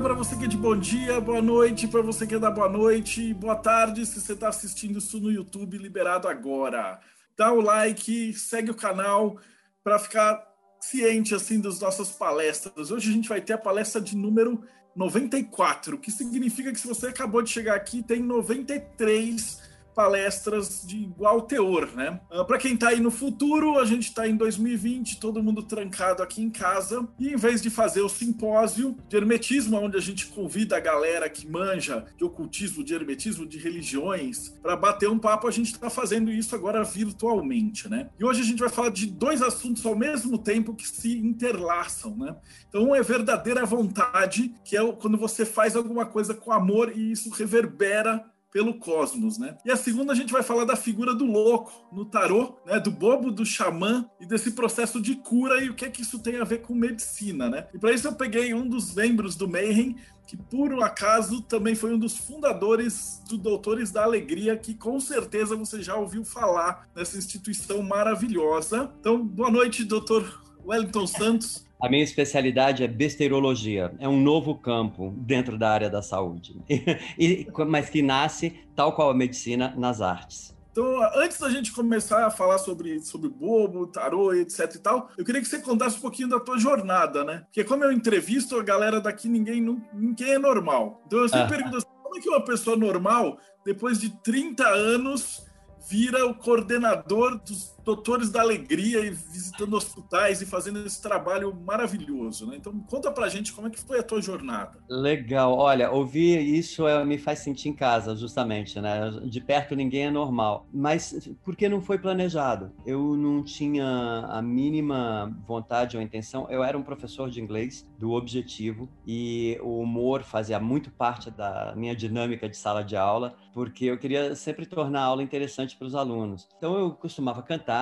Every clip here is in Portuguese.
para você que é de bom dia, boa noite para você que é da boa noite, boa tarde se você está assistindo isso no YouTube, liberado agora. Dá o like, segue o canal para ficar ciente assim das nossas palestras. Hoje a gente vai ter a palestra de número 94, que significa que se você acabou de chegar aqui, tem 93 palestras de igual teor, né? Uh, ah, Para quem está aí no futuro, a gente está em 2020, todo mundo trancado aqui em casa, e em vez de fazer o simpósio de hermetismo, onde a gente convida a galera que manja de ocultismo, de hermetismo, de religiões, para bater um papo, a gente está fazendo isso agora virtualmente, né? E hoje a gente vai falar de dois assuntos ao mesmo tempo que se interlaçam, né? Então, um é verdadeira vontade, que é quando você faz alguma coisa com amor e isso reverbera pelo cosmos, né? E a segunda a gente vai falar da figura do louco no tarô, né? Do bobo, do xamã e desse processo de cura e o que é que isso tem a ver com medicina, né? E para isso eu peguei um dos membros do Mayhem, que por um acaso também foi um dos fundadores do Doutores da Alegria, que com certeza você já ouviu falar nessa instituição maravilhosa. Então, boa noite, doutor Wellington Santos. A minha especialidade é besteirologia. É um novo campo dentro da área da saúde, e, mas que nasce, tal qual a medicina, nas artes. Então, antes da gente começar a falar sobre, sobre bobo, tarô, etc e tal, eu queria que você contasse um pouquinho da tua jornada, né? Porque como eu entrevisto a galera daqui, ninguém, ninguém é normal. Então eu sempre ah. pergunto assim, como é que uma pessoa normal, depois de 30 anos, vira o coordenador dos doutores da alegria e visitando hospitais e fazendo esse trabalho maravilhoso, né? Então conta pra gente como é que foi a tua jornada. Legal, olha, ouvir isso é, me faz sentir em casa, justamente, né? De perto ninguém é normal, mas porque não foi planejado. Eu não tinha a mínima vontade ou intenção. Eu era um professor de inglês do Objetivo e o humor fazia muito parte da minha dinâmica de sala de aula, porque eu queria sempre tornar a aula interessante para os alunos. Então eu costumava cantar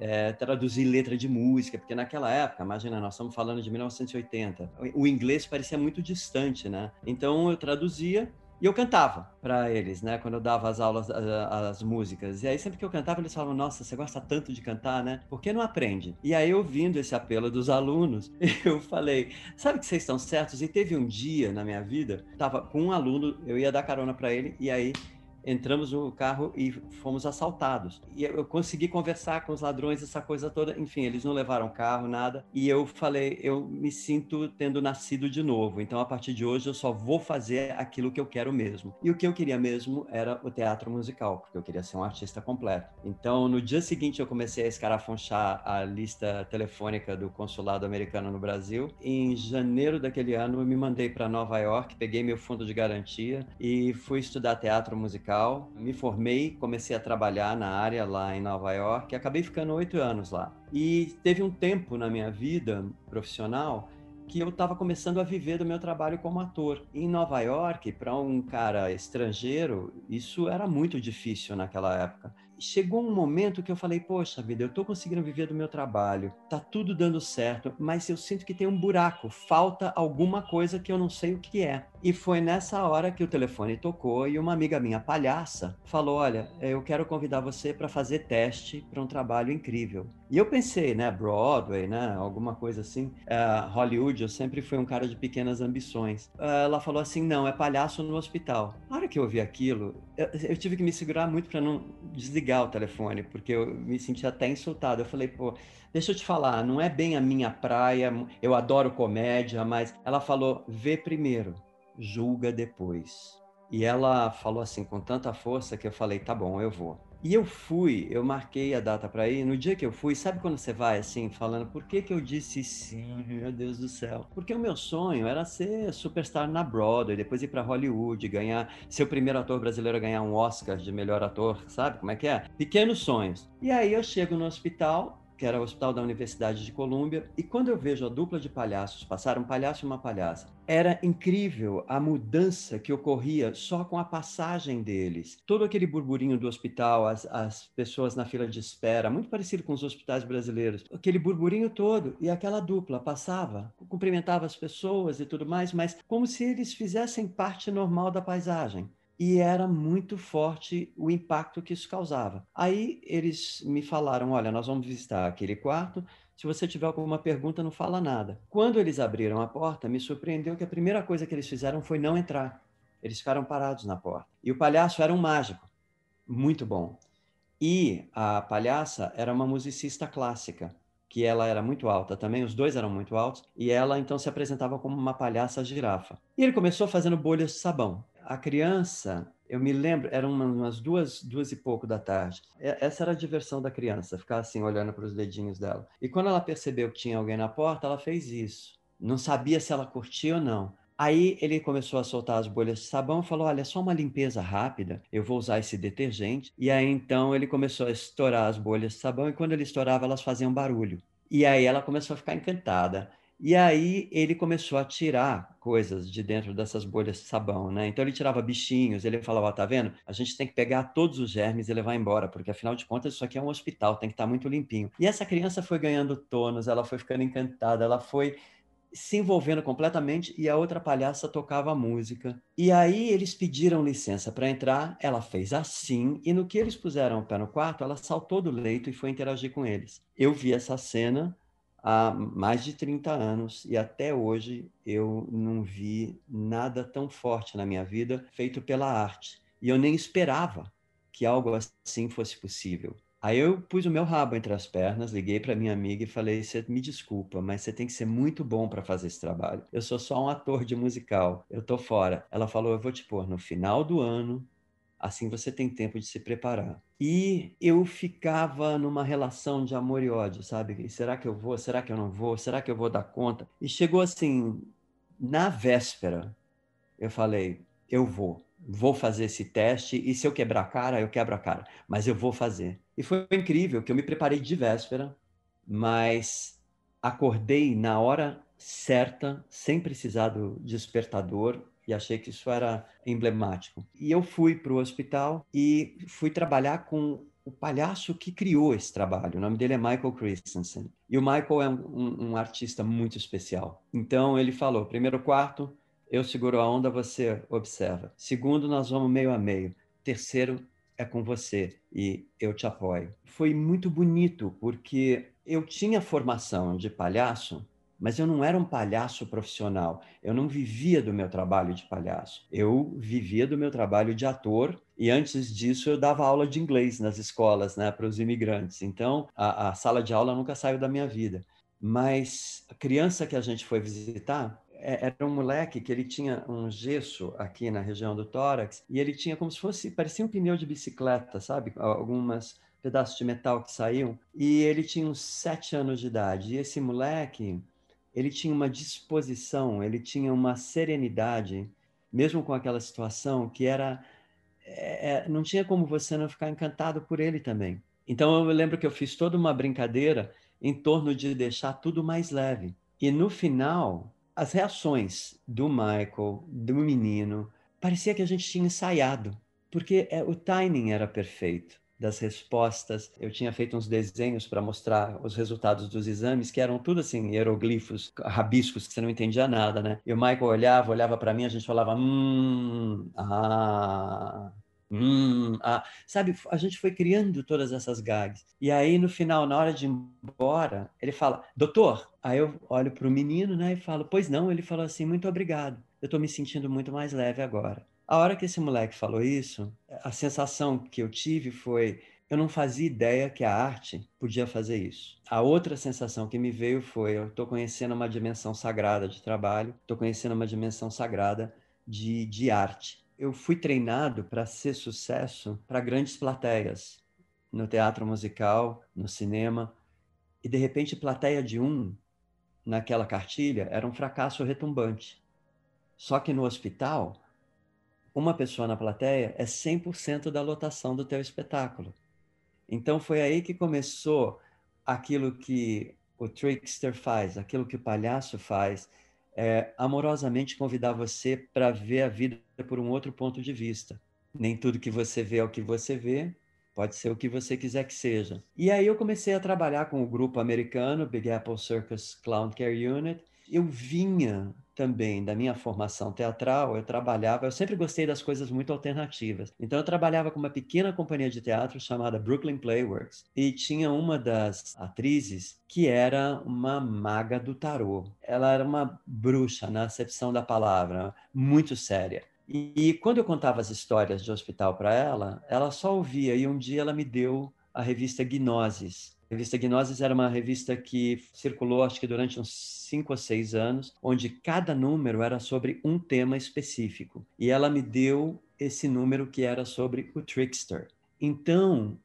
é, traduzir letra de música, porque naquela época, imagina, nós estamos falando de 1980, o inglês parecia muito distante, né? Então eu traduzia e eu cantava para eles, né? Quando eu dava as aulas, as, as, músicas. E aí, sempre que eu cantava, eles falavam: Nossa, você gosta tanto de cantar, né? Por que não aprende? E aí, ouvindo esse apelo dos alunos, eu falei: Sabe que vocês estão certos? E teve um dia na minha vida, tava com um aluno, eu ia dar carona para ele, e aí entramos no carro e fomos assaltados. E eu consegui conversar com os ladrões, essa coisa toda. Enfim, eles não levaram carro, nada. E eu falei, eu me sinto tendo nascido de novo. Então, a partir de hoje, eu só vou fazer aquilo que eu quero mesmo. E o que eu queria mesmo era o teatro musical, porque eu queria ser um artista completo. Então, no dia seguinte, eu comecei a escarafunchar a lista telefônica do consulado americano no Brasil. Em janeiro daquele ano, eu me mandei para Nova York, peguei meu fundo de garantia e fui estudar teatro musical musical. Me formei, comecei a trabalhar na área lá em Nova York e acabei ficando oito anos lá. E teve um tempo na minha vida profissional que eu estava começando a viver do meu trabalho como ator. Em Nova York, para um cara estrangeiro, isso era muito difícil naquela época chegou um momento que eu falei, poxa vida, eu estou conseguindo viver do meu trabalho, tá tudo dando certo, mas eu sinto que tem um buraco, falta alguma coisa que eu não sei o que é. E foi nessa hora que o telefone tocou e uma amiga minha, palhaça, falou: Olha, eu quero convidar você para fazer teste para um trabalho incrível. E eu pensei, né, Broadway, né, alguma coisa assim. Uh, Hollywood, eu sempre fui um cara de pequenas ambições. Uh, ela falou assim: Não, é palhaço no hospital. Na hora que eu ouvi aquilo, eu, eu tive que me segurar muito para não desligar o telefone, porque eu me senti até insultado. Eu falei, pô, deixa eu te falar, não é bem a minha praia, eu adoro comédia, mas ela falou: vê primeiro julga depois. E ela falou assim com tanta força que eu falei, tá bom, eu vou. E eu fui, eu marquei a data para ir. No dia que eu fui, sabe quando você vai assim, falando, por que, que eu disse sim, meu Deus do céu? Porque o meu sonho era ser superstar na Broadway, depois ir para Hollywood, ganhar, ser o primeiro ator brasileiro a ganhar um Oscar de melhor ator, sabe como é que é? Pequenos sonhos. E aí eu chego no hospital, que era o Hospital da Universidade de Colômbia, e quando eu vejo a dupla de palhaços passar, um palhaço e uma palhaça, era incrível a mudança que ocorria só com a passagem deles. Todo aquele burburinho do hospital, as, as pessoas na fila de espera, muito parecido com os hospitais brasileiros, aquele burburinho todo, e aquela dupla passava, cumprimentava as pessoas e tudo mais, mas como se eles fizessem parte normal da paisagem e era muito forte o impacto que isso causava. Aí eles me falaram: olha, nós vamos visitar aquele quarto. Se você tiver alguma pergunta, não fala nada. Quando eles abriram a porta, me surpreendeu que a primeira coisa que eles fizeram foi não entrar. Eles ficaram parados na porta. E o palhaço era um mágico, muito bom. E a palhaça era uma musicista clássica, que ela era muito alta também, os dois eram muito altos, e ela então se apresentava como uma palhaça girafa. E ele começou fazendo bolhas de sabão a criança, eu me lembro, eram umas duas, duas e pouco da tarde. Essa era a diversão da criança, ficar assim olhando para os dedinhos dela. E quando ela percebeu que tinha alguém na porta, ela fez isso. Não sabia se ela curtia ou não. Aí ele começou a soltar as bolhas de sabão e falou: Olha, é só uma limpeza rápida, eu vou usar esse detergente. E aí então ele começou a estourar as bolhas de sabão e quando ele estourava, elas faziam barulho. E aí ela começou a ficar encantada. E aí ele começou a tirar coisas de dentro dessas bolhas de sabão, né? Então ele tirava bichinhos, ele falava, tá vendo? A gente tem que pegar todos os germes e levar embora, porque afinal de contas isso aqui é um hospital, tem que estar tá muito limpinho. E essa criança foi ganhando tônus, ela foi ficando encantada, ela foi se envolvendo completamente e a outra palhaça tocava música. E aí eles pediram licença para entrar, ela fez assim, e no que eles puseram o pé no quarto, ela saltou do leito e foi interagir com eles. Eu vi essa cena, há mais de 30 anos e até hoje eu não vi nada tão forte na minha vida feito pela arte. E eu nem esperava que algo assim fosse possível. Aí eu pus o meu rabo entre as pernas, liguei para minha amiga e falei: "Você me desculpa, mas você tem que ser muito bom para fazer esse trabalho. Eu sou só um ator de musical, eu tô fora". Ela falou: "Eu vou te pôr no final do ano Assim você tem tempo de se preparar. E eu ficava numa relação de amor e ódio, sabe? Será que eu vou? Será que eu não vou? Será que eu vou dar conta? E chegou assim, na véspera, eu falei: eu vou, vou fazer esse teste e se eu quebrar a cara, eu quebro a cara, mas eu vou fazer. E foi incrível que eu me preparei de véspera, mas acordei na hora certa, sem precisar do despertador, e achei que isso era emblemático. E eu fui para o hospital e fui trabalhar com o palhaço que criou esse trabalho. O nome dele é Michael Christensen. E o Michael é um, um artista muito especial. Então ele falou: primeiro quarto, eu seguro a onda, você observa. Segundo, nós vamos meio a meio. Terceiro, é com você e eu te apoio. Foi muito bonito porque eu tinha formação de palhaço mas eu não era um palhaço profissional. Eu não vivia do meu trabalho de palhaço. Eu vivia do meu trabalho de ator e antes disso eu dava aula de inglês nas escolas, né, para os imigrantes. Então a, a sala de aula nunca saiu da minha vida. Mas a criança que a gente foi visitar é, era um moleque que ele tinha um gesso aqui na região do tórax e ele tinha como se fosse parecia um pneu de bicicleta, sabe? Algumas pedaços de metal que saíam e ele tinha uns sete anos de idade. E esse moleque ele tinha uma disposição, ele tinha uma serenidade, mesmo com aquela situação, que era. É, é, não tinha como você não ficar encantado por ele também. Então eu lembro que eu fiz toda uma brincadeira em torno de deixar tudo mais leve. E no final, as reações do Michael, do menino, parecia que a gente tinha ensaiado, porque é, o timing era perfeito das respostas. Eu tinha feito uns desenhos para mostrar os resultados dos exames, que eram tudo assim, hieroglifos, rabiscos, que você não entendia nada, né? E o Michael olhava, olhava para mim, a gente falava, hum, ah, hum, ah. Sabe, a gente foi criando todas essas gags. E aí, no final, na hora de ir embora, ele fala, doutor. Aí eu olho para o menino, né, e falo, pois não. Ele falou assim, muito obrigado. Eu estou me sentindo muito mais leve agora. A hora que esse moleque falou isso, a sensação que eu tive foi: eu não fazia ideia que a arte podia fazer isso. A outra sensação que me veio foi: eu estou conhecendo uma dimensão sagrada de trabalho, estou conhecendo uma dimensão sagrada de, de arte. Eu fui treinado para ser sucesso para grandes plateias, no teatro musical, no cinema, e de repente, plateia de um naquela cartilha era um fracasso retumbante. Só que no hospital, uma pessoa na plateia é 100% da lotação do teu espetáculo. Então foi aí que começou aquilo que o trickster faz, aquilo que o palhaço faz, é amorosamente convidar você para ver a vida por um outro ponto de vista. Nem tudo que você vê é o que você vê, pode ser o que você quiser que seja. E aí eu comecei a trabalhar com o grupo americano Big Apple Circus Clown Care Unit. Eu vinha também da minha formação teatral, eu trabalhava, eu sempre gostei das coisas muito alternativas. Então eu trabalhava com uma pequena companhia de teatro chamada Brooklyn Playworks e tinha uma das atrizes que era uma maga do tarô. Ela era uma bruxa na acepção da palavra, muito séria. E, e quando eu contava as histórias de hospital para ela, ela só ouvia e um dia ela me deu a revista Gnosis, a revista Gnosis era uma revista que circulou, acho que durante uns cinco ou seis anos, onde cada número era sobre um tema específico. E ela me deu esse número que era sobre o Trickster. Então,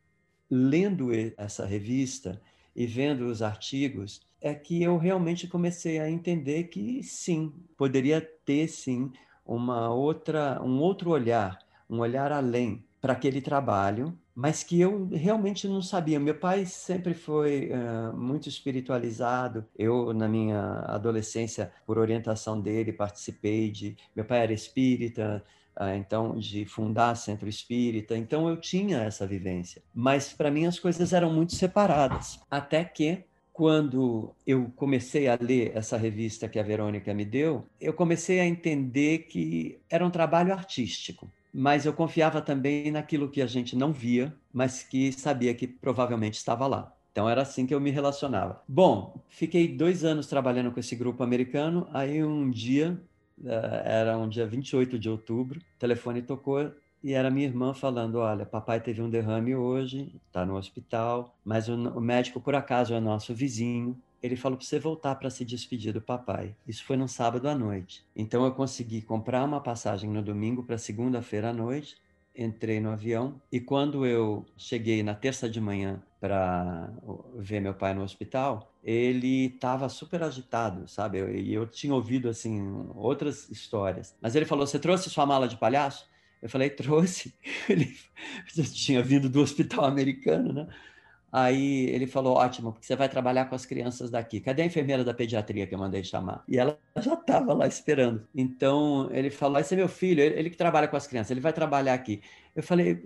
lendo essa revista e vendo os artigos, é que eu realmente comecei a entender que sim, poderia ter sim uma outra, um outro olhar, um olhar além para aquele trabalho mas que eu realmente não sabia. Meu pai sempre foi uh, muito espiritualizado. Eu, na minha adolescência, por orientação dele, participei de. Meu pai era espírita, então, de fundar centro espírita. Então, eu tinha essa vivência. Mas, para mim, as coisas eram muito separadas. Até que quando eu comecei a ler essa revista que a Verônica me deu, eu comecei a entender que era um trabalho artístico mas eu confiava também naquilo que a gente não via, mas que sabia que provavelmente estava lá. Então era assim que eu me relacionava. Bom, fiquei dois anos trabalhando com esse grupo americano. Aí um dia, eh, era um dia 28 de outubro, o telefone tocou e era minha irmã falando: Olha, papai teve um derrame hoje, está no hospital, mas o médico por acaso é nosso vizinho ele falou para você voltar para se despedir do papai. Isso foi no sábado à noite. Então eu consegui comprar uma passagem no domingo para segunda-feira à noite. Entrei no avião e quando eu cheguei na terça de manhã para ver meu pai no hospital, ele estava super agitado, sabe? E eu, eu tinha ouvido assim outras histórias. Mas ele falou: "Você trouxe sua mala de palhaço?" Eu falei: "Trouxe". Ele tinha vindo do hospital americano, né? Aí ele falou: ótimo, porque você vai trabalhar com as crianças daqui. Cadê a enfermeira da pediatria que eu mandei chamar? E ela já estava lá esperando. Então ele falou: esse é meu filho, ele que trabalha com as crianças, ele vai trabalhar aqui. Eu falei: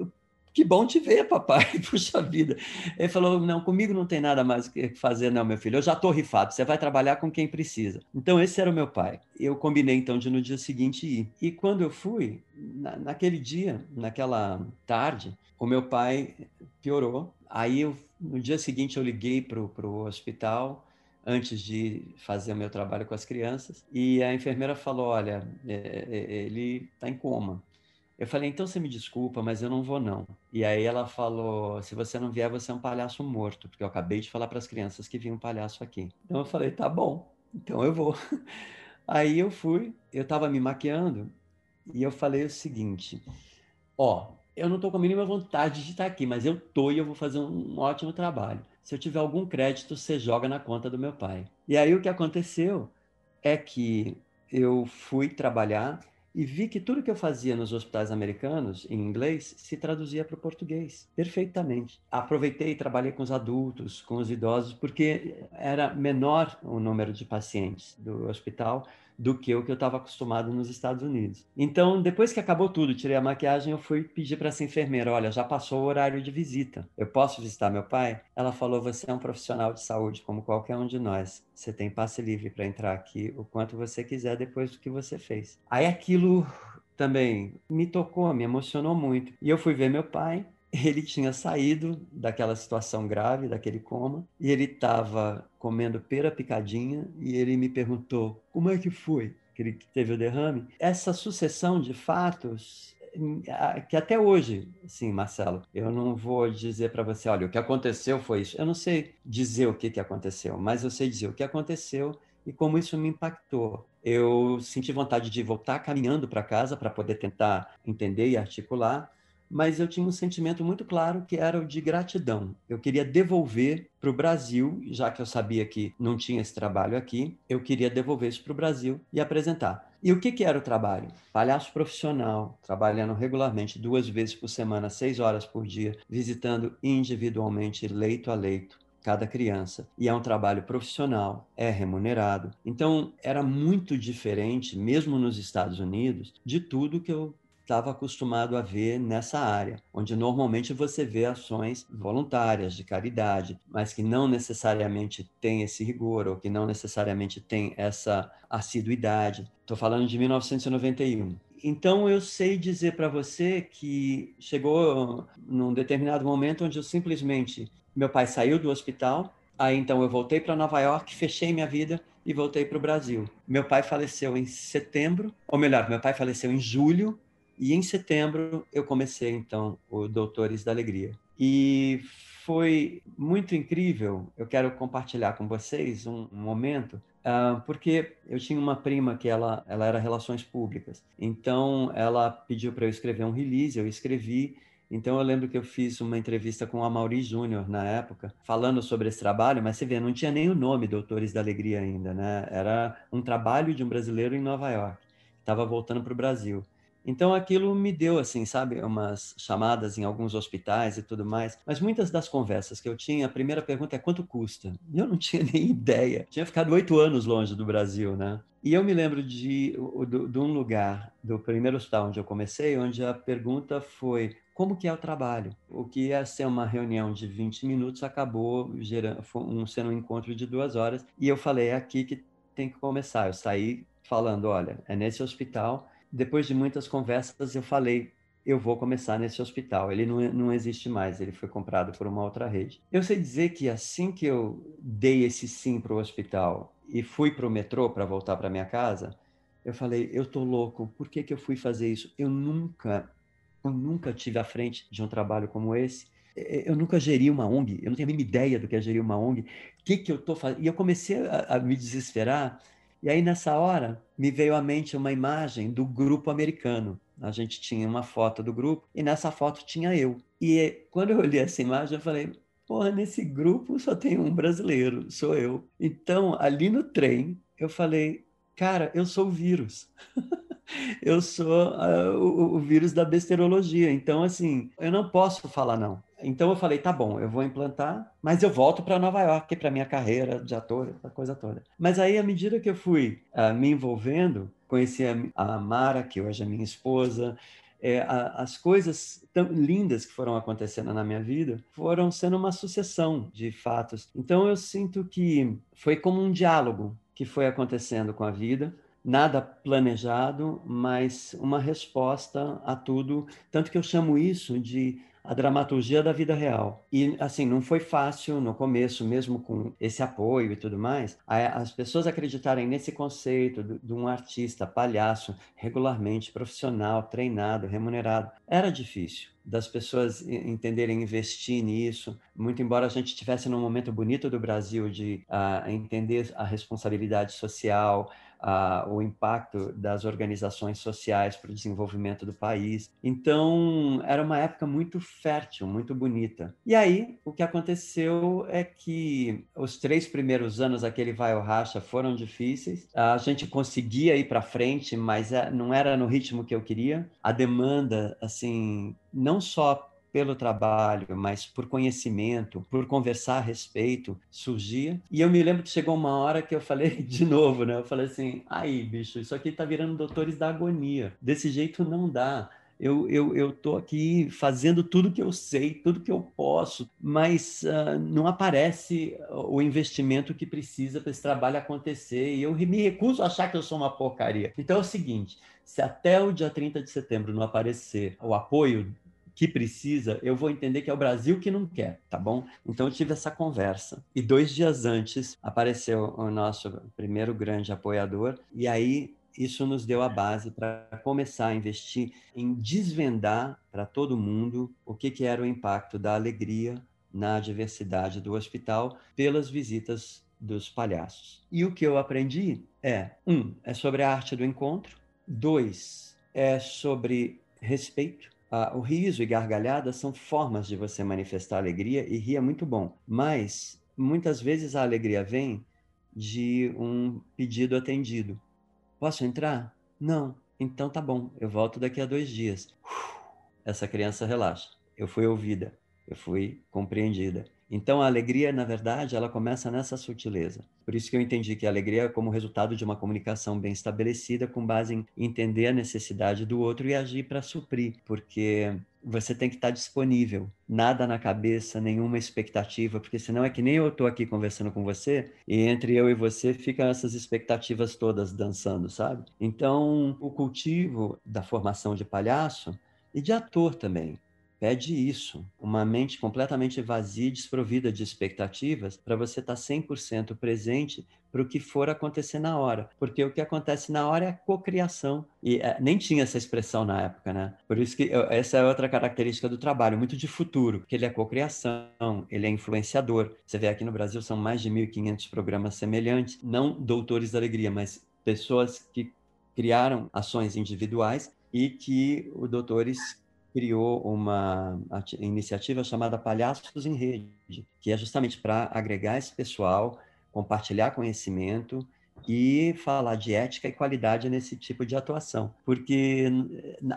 que bom te ver, papai. Puxa vida. Ele falou: não, comigo não tem nada mais que fazer, não, meu filho. Eu já estou rifado, você vai trabalhar com quem precisa. Então, esse era o meu pai. Eu combinei, então, de no dia seguinte ir. E quando eu fui, na, naquele dia, naquela tarde, o meu pai piorou. Aí eu no dia seguinte, eu liguei para o hospital antes de fazer o meu trabalho com as crianças e a enfermeira falou: Olha, é, é, ele está em coma. Eu falei: Então você me desculpa, mas eu não vou não. E aí ela falou: Se você não vier, você é um palhaço morto, porque eu acabei de falar para as crianças que vinha um palhaço aqui. Então eu falei: Tá bom, então eu vou. Aí eu fui, eu estava me maquiando e eu falei o seguinte: Ó, eu não estou com a mínima vontade de estar aqui, mas eu estou e eu vou fazer um ótimo trabalho. Se eu tiver algum crédito, você joga na conta do meu pai. E aí o que aconteceu é que eu fui trabalhar e vi que tudo que eu fazia nos hospitais americanos, em inglês, se traduzia para o português perfeitamente. Aproveitei e trabalhei com os adultos, com os idosos, porque era menor o número de pacientes do hospital do que o que eu estava acostumado nos Estados Unidos. Então, depois que acabou tudo, tirei a maquiagem, eu fui pedir para essa enfermeira: olha, já passou o horário de visita, eu posso visitar meu pai? Ela falou: você é um profissional de saúde como qualquer um de nós. Você tem passe livre para entrar aqui o quanto você quiser depois do que você fez. Aí aquilo também me tocou, me emocionou muito. E eu fui ver meu pai ele tinha saído daquela situação grave, daquele coma, e ele estava comendo pera picadinha e ele me perguntou como é que foi que ele teve o derrame. Essa sucessão de fatos que até hoje, sim, Marcelo, eu não vou dizer para você, olha, o que aconteceu foi isso. Eu não sei dizer o que, que aconteceu, mas eu sei dizer o que aconteceu e como isso me impactou. Eu senti vontade de voltar caminhando para casa para poder tentar entender e articular, mas eu tinha um sentimento muito claro que era o de gratidão. Eu queria devolver para o Brasil, já que eu sabia que não tinha esse trabalho aqui, eu queria devolver isso para o Brasil e apresentar. E o que, que era o trabalho? Palhaço profissional, trabalhando regularmente duas vezes por semana, seis horas por dia, visitando individualmente, leito a leito, cada criança. E é um trabalho profissional, é remunerado. Então, era muito diferente, mesmo nos Estados Unidos, de tudo que eu estava acostumado a ver nessa área, onde normalmente você vê ações voluntárias de caridade, mas que não necessariamente tem esse rigor ou que não necessariamente tem essa assiduidade. Estou falando de 1991. Então eu sei dizer para você que chegou num determinado momento onde eu simplesmente meu pai saiu do hospital, aí então eu voltei para Nova York, fechei minha vida e voltei para o Brasil. Meu pai faleceu em setembro, ou melhor, meu pai faleceu em julho e em setembro eu comecei então o Doutores da Alegria. E foi muito incrível. Eu quero compartilhar com vocês um, um momento, uh, porque eu tinha uma prima que ela, ela era relações públicas. Então ela pediu para eu escrever um release, eu escrevi. Então eu lembro que eu fiz uma entrevista com a Mauri Júnior na época, falando sobre esse trabalho, mas você vê, não tinha nem o nome Doutores da Alegria ainda, né? Era um trabalho de um brasileiro em Nova York, estava voltando para o Brasil. Então aquilo me deu, assim, sabe, umas chamadas em alguns hospitais e tudo mais. Mas muitas das conversas que eu tinha, a primeira pergunta é quanto custa? Eu não tinha nem ideia. Tinha ficado oito anos longe do Brasil, né? E eu me lembro de, de, de um lugar, do primeiro hospital onde eu comecei, onde a pergunta foi como que é o trabalho. O que ia ser uma reunião de 20 minutos acabou gerando, um, sendo um encontro de duas horas. E eu falei, é aqui que tem que começar. Eu saí falando, olha, é nesse hospital depois de muitas conversas, eu falei: eu vou começar nesse hospital. Ele não, não existe mais, ele foi comprado por uma outra rede. Eu sei dizer que assim que eu dei esse sim para o hospital e fui para o metrô para voltar para minha casa, eu falei: eu tô louco, por que, que eu fui fazer isso? Eu nunca, eu nunca tive à frente de um trabalho como esse. Eu nunca geri uma ONG, eu não tenho a mínima ideia do que é gerir uma ONG. O que, que eu estou fazendo? E eu comecei a, a me desesperar e aí, nessa hora, me veio à mente uma imagem do grupo americano. A gente tinha uma foto do grupo e nessa foto tinha eu. E quando eu olhei essa imagem, eu falei: porra, nesse grupo só tem um brasileiro, sou eu. Então, ali no trem, eu falei: cara, eu sou o vírus. eu sou uh, o, o, vírus da besterologia. Então, assim, eu não posso falar não. Então eu falei, tá bom, eu vou implantar, mas eu volto para Nova York para minha carreira de ator, essa coisa toda. Mas aí, à medida que eu fui uh, me envolvendo, conheci a, a Mara, que hoje é minha esposa, é, a, as coisas tão lindas que foram acontecendo na minha vida foram sendo uma sucessão de fatos. Então eu sinto que foi como um diálogo que foi acontecendo com a vida, nada planejado, mas uma resposta a tudo. Tanto que eu chamo isso de a dramaturgia da vida real. E, assim, não foi fácil no começo, mesmo com esse apoio e tudo mais, as pessoas acreditarem nesse conceito de um artista, palhaço, regularmente profissional, treinado, remunerado. Era difícil das pessoas entenderem investir nisso, muito embora a gente estivesse num momento bonito do Brasil de uh, entender a responsabilidade social, o impacto das organizações sociais para o desenvolvimento do país. Então, era uma época muito fértil, muito bonita. E aí, o que aconteceu é que os três primeiros anos, aquele vai ou racha, foram difíceis. A gente conseguia ir para frente, mas é, não era no ritmo que eu queria. A demanda, assim, não só pelo trabalho, mas por conhecimento, por conversar a respeito, surgia. E eu me lembro que chegou uma hora que eu falei de novo, né? Eu falei assim: aí, bicho, isso aqui tá virando doutores da agonia. Desse jeito não dá. Eu, eu, eu tô aqui fazendo tudo que eu sei, tudo que eu posso, mas uh, não aparece o investimento que precisa para esse trabalho acontecer. E eu me recuso a achar que eu sou uma porcaria. Então é o seguinte: se até o dia 30 de setembro não aparecer o apoio que precisa, eu vou entender que é o Brasil que não quer, tá bom? Então eu tive essa conversa. E dois dias antes apareceu o nosso primeiro grande apoiador, e aí isso nos deu a base para começar a investir em desvendar para todo mundo o que, que era o impacto da alegria na diversidade do hospital pelas visitas dos palhaços. E o que eu aprendi é: um, é sobre a arte do encontro, dois, é sobre respeito ah, o riso e gargalhada são formas de você manifestar alegria e rir é muito bom. Mas muitas vezes a alegria vem de um pedido atendido. Posso entrar? Não. Então tá bom, eu volto daqui a dois dias. Essa criança relaxa. Eu fui ouvida, eu fui compreendida. Então, a alegria, na verdade, ela começa nessa sutileza. Por isso que eu entendi que a alegria é como resultado de uma comunicação bem estabelecida, com base em entender a necessidade do outro e agir para suprir, porque você tem que estar disponível, nada na cabeça, nenhuma expectativa, porque senão é que nem eu estou aqui conversando com você e entre eu e você ficam essas expectativas todas dançando, sabe? Então, o cultivo da formação de palhaço e de ator também pede isso, uma mente completamente vazia e desprovida de expectativas para você estar tá 100% presente para o que for acontecer na hora, porque o que acontece na hora é a cocriação e é, nem tinha essa expressão na época, né? Por isso que eu, essa é outra característica do trabalho, muito de futuro, que ele é cocriação, ele é influenciador. Você vê aqui no Brasil são mais de 1.500 programas semelhantes, não doutores da alegria, mas pessoas que criaram ações individuais e que o doutores criou uma iniciativa chamada Palhaços em Rede, que é justamente para agregar esse pessoal, compartilhar conhecimento e falar de ética e qualidade nesse tipo de atuação. Porque,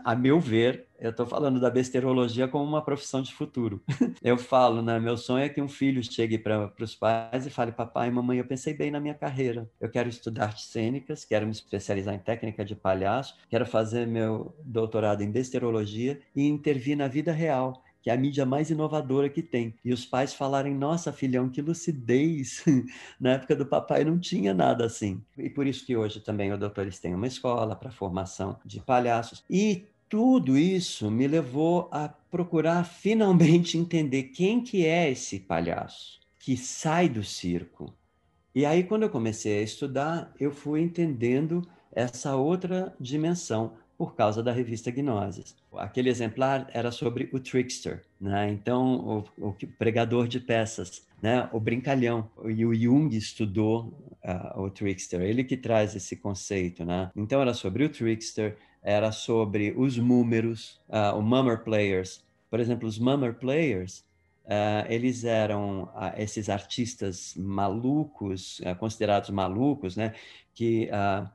a meu ver, eu estou falando da besterologia como uma profissão de futuro. Eu falo, né? Meu sonho é que um filho chegue para os pais e fale: Papai, mamãe, eu pensei bem na minha carreira. Eu quero estudar artes cênicas, quero me especializar em técnica de palhaço, quero fazer meu doutorado em besterologia e intervir na vida real que é a mídia mais inovadora que tem. E os pais falarem: nossa, filhão, que lucidez! Na época do papai não tinha nada assim. E por isso que hoje também o Doutores tem uma escola para formação de palhaços. E tudo isso me levou a procurar finalmente entender quem que é esse palhaço que sai do circo. E aí, quando eu comecei a estudar, eu fui entendendo essa outra dimensão por causa da revista Gnosis. Aquele exemplar era sobre o trickster, né? então o, o pregador de peças, né? o brincalhão. E o Jung estudou uh, o trickster, ele que traz esse conceito. Né? Então era sobre o trickster, era sobre os números, uh, o mummer players. Por exemplo, os mummer players Uh, eles eram uh, esses artistas malucos, uh, considerados malucos, né? que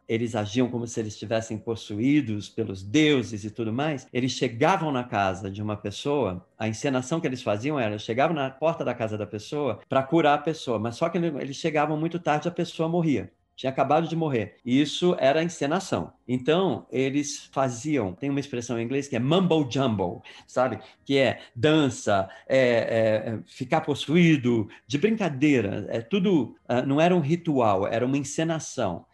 eles agiam como se eles estivessem possuídos pelos deuses e tudo mais. Eles chegavam na casa de uma pessoa, a encenação que eles faziam era, chegavam na porta da casa da pessoa para curar a pessoa, mas só que eles chegavam muito tarde, a pessoa morria tinha acabado de morrer. Isso era encenação. Então, eles faziam, tem uma expressão em inglês que é mumble jumble, sabe? Que é dança, é, é, ficar possuído, de brincadeira. É tudo, uh, não era um ritual, era uma encenação.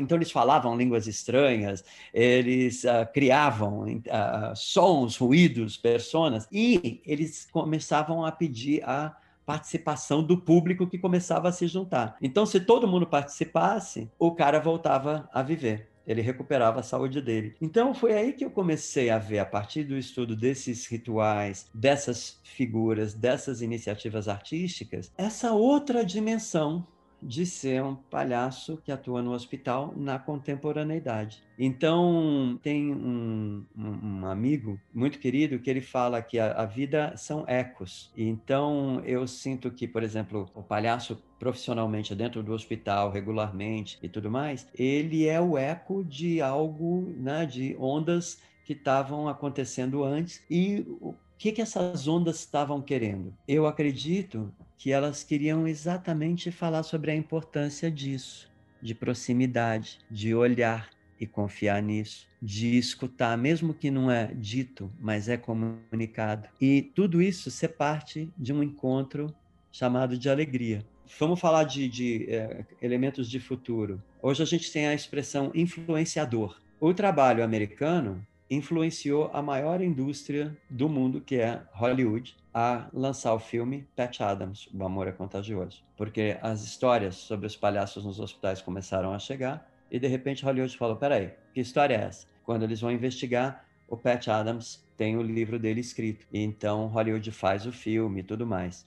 Então eles falavam línguas estranhas, eles uh, criavam uh, sons, ruídos, personas, e eles começavam a pedir a participação do público que começava a se juntar. Então, se todo mundo participasse, o cara voltava a viver ele recuperava a saúde dele. Então foi aí que eu comecei a ver, a partir do estudo desses rituais, dessas figuras, dessas iniciativas artísticas, essa outra dimensão de ser um palhaço que atua no hospital na contemporaneidade. Então, tem um, um, amigo muito querido que ele fala que a, a, vida são ecos. Então, eu sinto que, por exemplo, o palhaço profissionalmente dentro do hospital, regularmente e tudo mais, ele é o eco de algo, né, de ondas que estavam acontecendo antes e o que, que essas ondas estavam querendo? Eu acredito que elas queriam exatamente falar sobre a importância disso, de proximidade, de olhar e confiar nisso, de escutar, mesmo que não é dito, mas é comunicado. E tudo isso ser parte de um encontro chamado de alegria. Vamos falar de, de é, elementos de futuro. Hoje a gente tem a expressão influenciador. O trabalho americano influenciou a maior indústria do mundo, que é Hollywood, a lançar o filme Pat Adams, O Amor é Contagioso. Porque as histórias sobre os palhaços nos hospitais começaram a chegar e, de repente, Hollywood falou, peraí, que história é essa? Quando eles vão investigar, o Pat Adams tem o livro dele escrito. E então Hollywood faz o filme e tudo mais.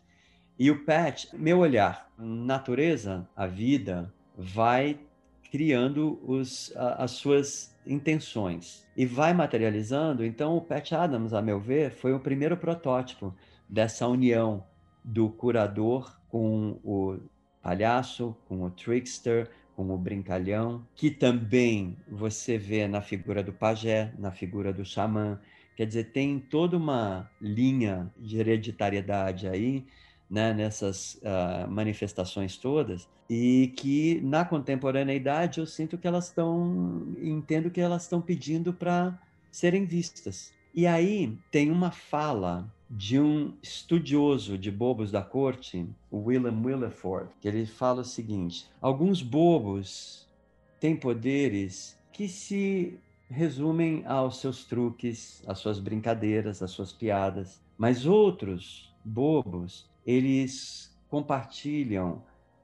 E o Pat, meu olhar, natureza, a vida, vai criando os, as suas intenções e vai materializando. Então, o Pat Adams, a meu ver, foi o primeiro protótipo dessa união do curador com o palhaço, com o trickster, com o brincalhão, que também você vê na figura do pajé, na figura do xamã, Quer dizer, tem toda uma linha de hereditariedade aí, né, nessas uh, manifestações todas, e que na contemporaneidade eu sinto que elas estão, entendo que elas estão pedindo para serem vistas. E aí tem uma fala de um estudioso de bobos da corte, William Willeford, que ele fala o seguinte: alguns bobos têm poderes que se resumem aos seus truques, às suas brincadeiras, às suas piadas. Mas outros bobos, eles compartilham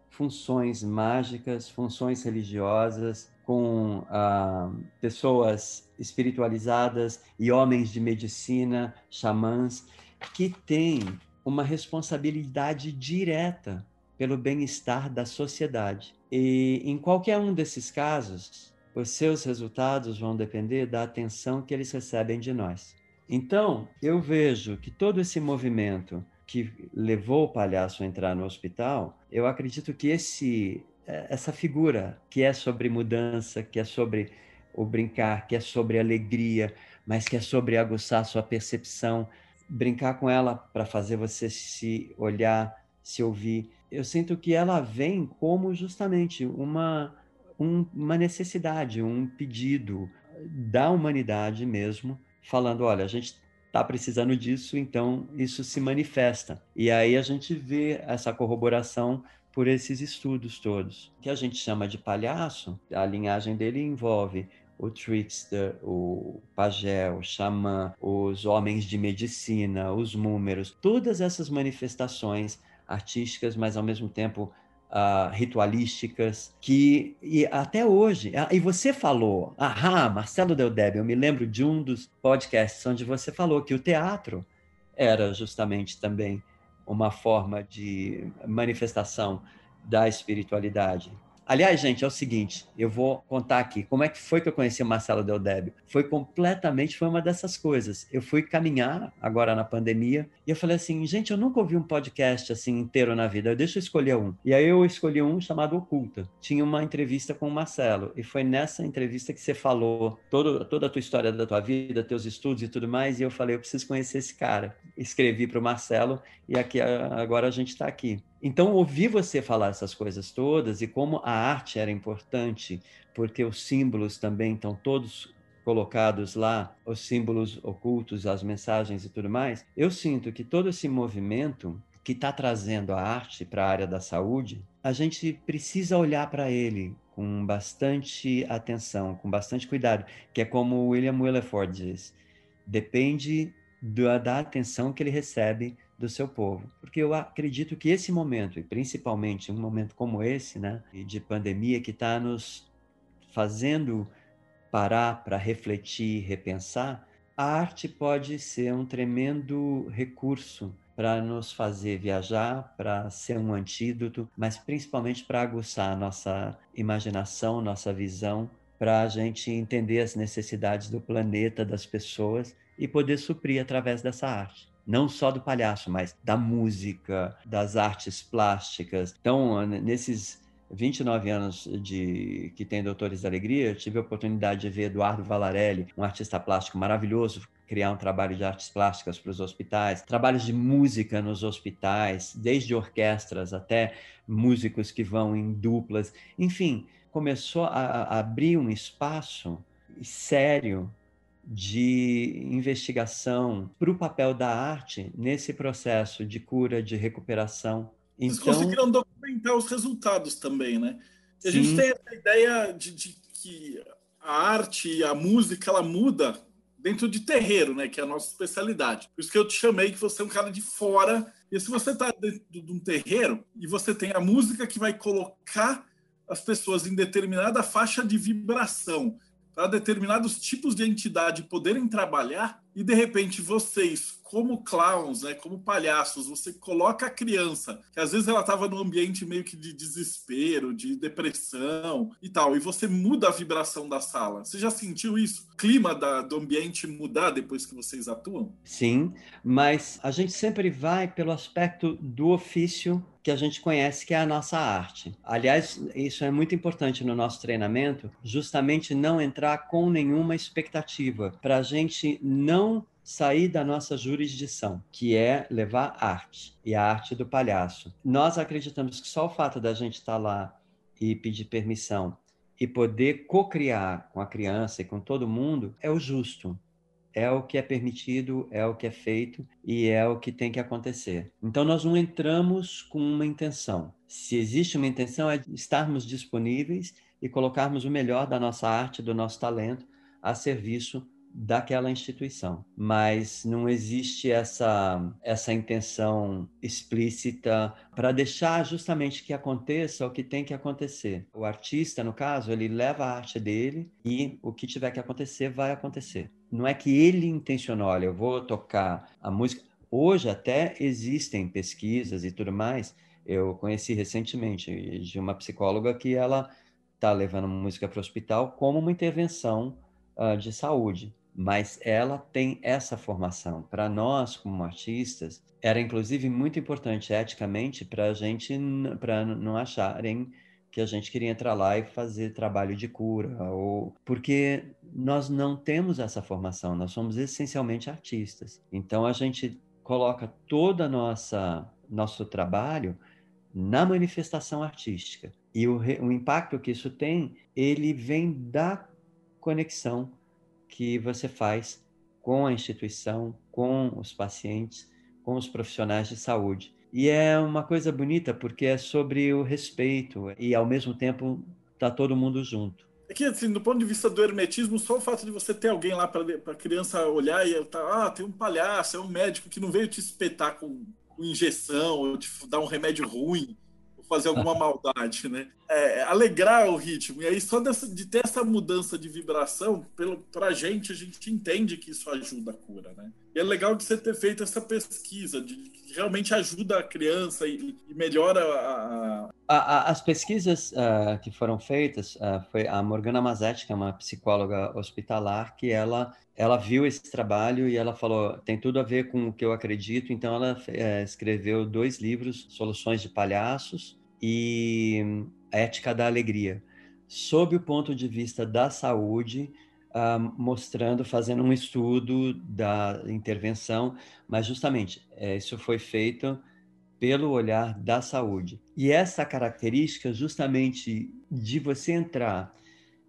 funções mágicas, funções religiosas com ah, pessoas espiritualizadas e homens de medicina, xamãs, que têm uma responsabilidade direta pelo bem-estar da sociedade. E em qualquer um desses casos, os seus resultados vão depender da atenção que eles recebem de nós. Então, eu vejo que todo esse movimento que levou o palhaço a entrar no hospital, eu acredito que esse é, essa figura que é sobre mudança, que é sobre o brincar, que é sobre alegria, mas que é sobre aguçar sua percepção, brincar com ela para fazer você se olhar, se ouvir. Eu sinto que ela vem como justamente uma um, uma necessidade, um pedido da humanidade mesmo, falando: olha, a gente está precisando disso, então isso se manifesta. E aí a gente vê essa corroboração por esses estudos todos, que a gente chama de palhaço. A linhagem dele envolve o trickster, o pajé, o xamã, os homens de medicina, os números, todas essas manifestações artísticas, mas ao mesmo tempo uh, ritualísticas, que e até hoje, uh, e você falou, ah, Marcelo Deldeb, eu me lembro de um dos podcasts onde você falou que o teatro era justamente também uma forma de manifestação da espiritualidade. Aliás, gente, é o seguinte, eu vou contar aqui como é que foi que eu conheci Marcelo Del Débio. Foi completamente, foi uma dessas coisas. Eu fui caminhar agora na pandemia e eu falei assim, gente, eu nunca ouvi um podcast assim inteiro na vida. Deixa eu escolher um. E aí eu escolhi um chamado Oculta. Tinha uma entrevista com o Marcelo e foi nessa entrevista que você falou todo, toda a tua história da tua vida, teus estudos e tudo mais. E eu falei, eu preciso conhecer esse cara. Escrevi para o Marcelo e aqui agora a gente está aqui. Então, ouvir você falar essas coisas todas e como a arte era importante, porque os símbolos também estão todos colocados lá, os símbolos ocultos, as mensagens e tudo mais, eu sinto que todo esse movimento que está trazendo a arte para a área da saúde, a gente precisa olhar para ele com bastante atenção, com bastante cuidado, que é como William Willeford diz, depende da, da atenção que ele recebe do seu povo. Porque eu acredito que esse momento, e principalmente um momento como esse, né, de pandemia, que está nos fazendo parar para refletir, repensar, a arte pode ser um tremendo recurso para nos fazer viajar, para ser um antídoto, mas principalmente para aguçar a nossa imaginação, nossa visão, para a gente entender as necessidades do planeta, das pessoas e poder suprir através dessa arte não só do palhaço, mas da música, das artes plásticas. Então, nesses 29 anos de que tem Doutores da Alegria, tive a oportunidade de ver Eduardo Valarelli, um artista plástico maravilhoso, criar um trabalho de artes plásticas para os hospitais, trabalhos de música nos hospitais, desde orquestras até músicos que vão em duplas, enfim, começou a, a abrir um espaço sério de investigação para o papel da arte nesse processo de cura, de recuperação. Então, conseguiram documentar os resultados também, né? a gente tem essa ideia de, de, que a arte e a música ela muda dentro de terreiro, né? Que é a nossa especialidade. Por isso que eu te chamei que você é um cara de fora. E se você está dentro de um terreiro e você tem a música que vai colocar as pessoas em determinada faixa de vibração para determinados tipos de entidade poderem trabalhar e de repente vocês, como clowns, né, como palhaços, você coloca a criança, que às vezes ela estava num ambiente meio que de desespero, de depressão e tal, e você muda a vibração da sala. Você já sentiu isso? O clima da, do ambiente mudar depois que vocês atuam? Sim, mas a gente sempre vai pelo aspecto do ofício que a gente conhece, que é a nossa arte. Aliás, isso é muito importante no nosso treinamento, justamente não entrar com nenhuma expectativa, para a gente não sair da nossa jurisdição, que é levar arte e a arte do palhaço. Nós acreditamos que só o fato da gente estar lá e pedir permissão e poder co-criar com a criança e com todo mundo é o justo é o que é permitido, é o que é feito e é o que tem que acontecer. Então nós não entramos com uma intenção. Se existe uma intenção é estarmos disponíveis e colocarmos o melhor da nossa arte, do nosso talento a serviço daquela instituição, mas não existe essa essa intenção explícita para deixar justamente que aconteça o que tem que acontecer. O artista, no caso, ele leva a arte dele e o que tiver que acontecer vai acontecer. Não é que ele intencionou, olha, eu vou tocar a música. Hoje até existem pesquisas e tudo mais. Eu conheci recentemente de uma psicóloga que ela está levando música para o hospital como uma intervenção uh, de saúde mas ela tem essa formação. Para nós, como artistas, era inclusive muito importante eticamente para a gente, para não acharem que a gente queria entrar lá e fazer trabalho de cura, ou porque nós não temos essa formação, nós somos essencialmente artistas. Então a gente coloca toda nossa nosso trabalho na manifestação artística. E o, o impacto que isso tem, ele vem da conexão que você faz com a instituição, com os pacientes, com os profissionais de saúde. E é uma coisa bonita porque é sobre o respeito e ao mesmo tempo tá todo mundo junto. É que, assim, do ponto de vista do hermetismo, só o fato de você ter alguém lá para a criança olhar e tá, ah, tem um palhaço, é um médico que não veio te espetar com, com injeção ou te dar um remédio ruim fazer alguma maldade, né? É, alegrar o ritmo. E aí, só dessa, de ter essa mudança de vibração, pelo, pra gente, a gente entende que isso ajuda a cura, né? E é legal de você ter feito essa pesquisa, de que realmente ajuda a criança e, e melhora a, a... As pesquisas uh, que foram feitas, uh, foi a Morgana Mazetti, que é uma psicóloga hospitalar, que ela ela viu esse trabalho e ela falou tem tudo a ver com o que eu acredito então ela é, escreveu dois livros soluções de palhaços e ética da alegria sob o ponto de vista da saúde uh, mostrando fazendo um estudo da intervenção mas justamente é, isso foi feito pelo olhar da saúde. E essa característica justamente de você entrar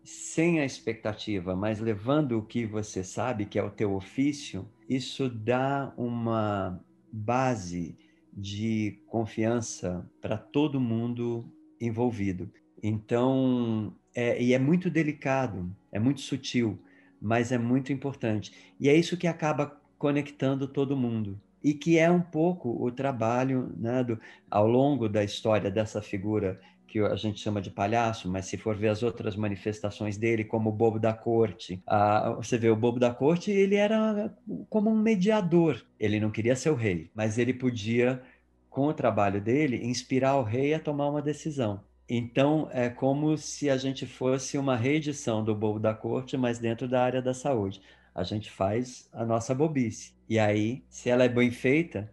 sem a expectativa, mas levando o que você sabe, que é o teu ofício, isso dá uma base de confiança para todo mundo envolvido. Então, é, e é muito delicado, é muito sutil, mas é muito importante. E é isso que acaba conectando todo mundo. E que é um pouco o trabalho né, do, ao longo da história dessa figura que a gente chama de palhaço, mas se for ver as outras manifestações dele, como o bobo da corte, ah, você vê o bobo da corte, ele era como um mediador. Ele não queria ser o rei, mas ele podia, com o trabalho dele, inspirar o rei a tomar uma decisão. Então, é como se a gente fosse uma reedição do bobo da corte, mas dentro da área da saúde. A gente faz a nossa bobice. E aí, se ela é bem feita,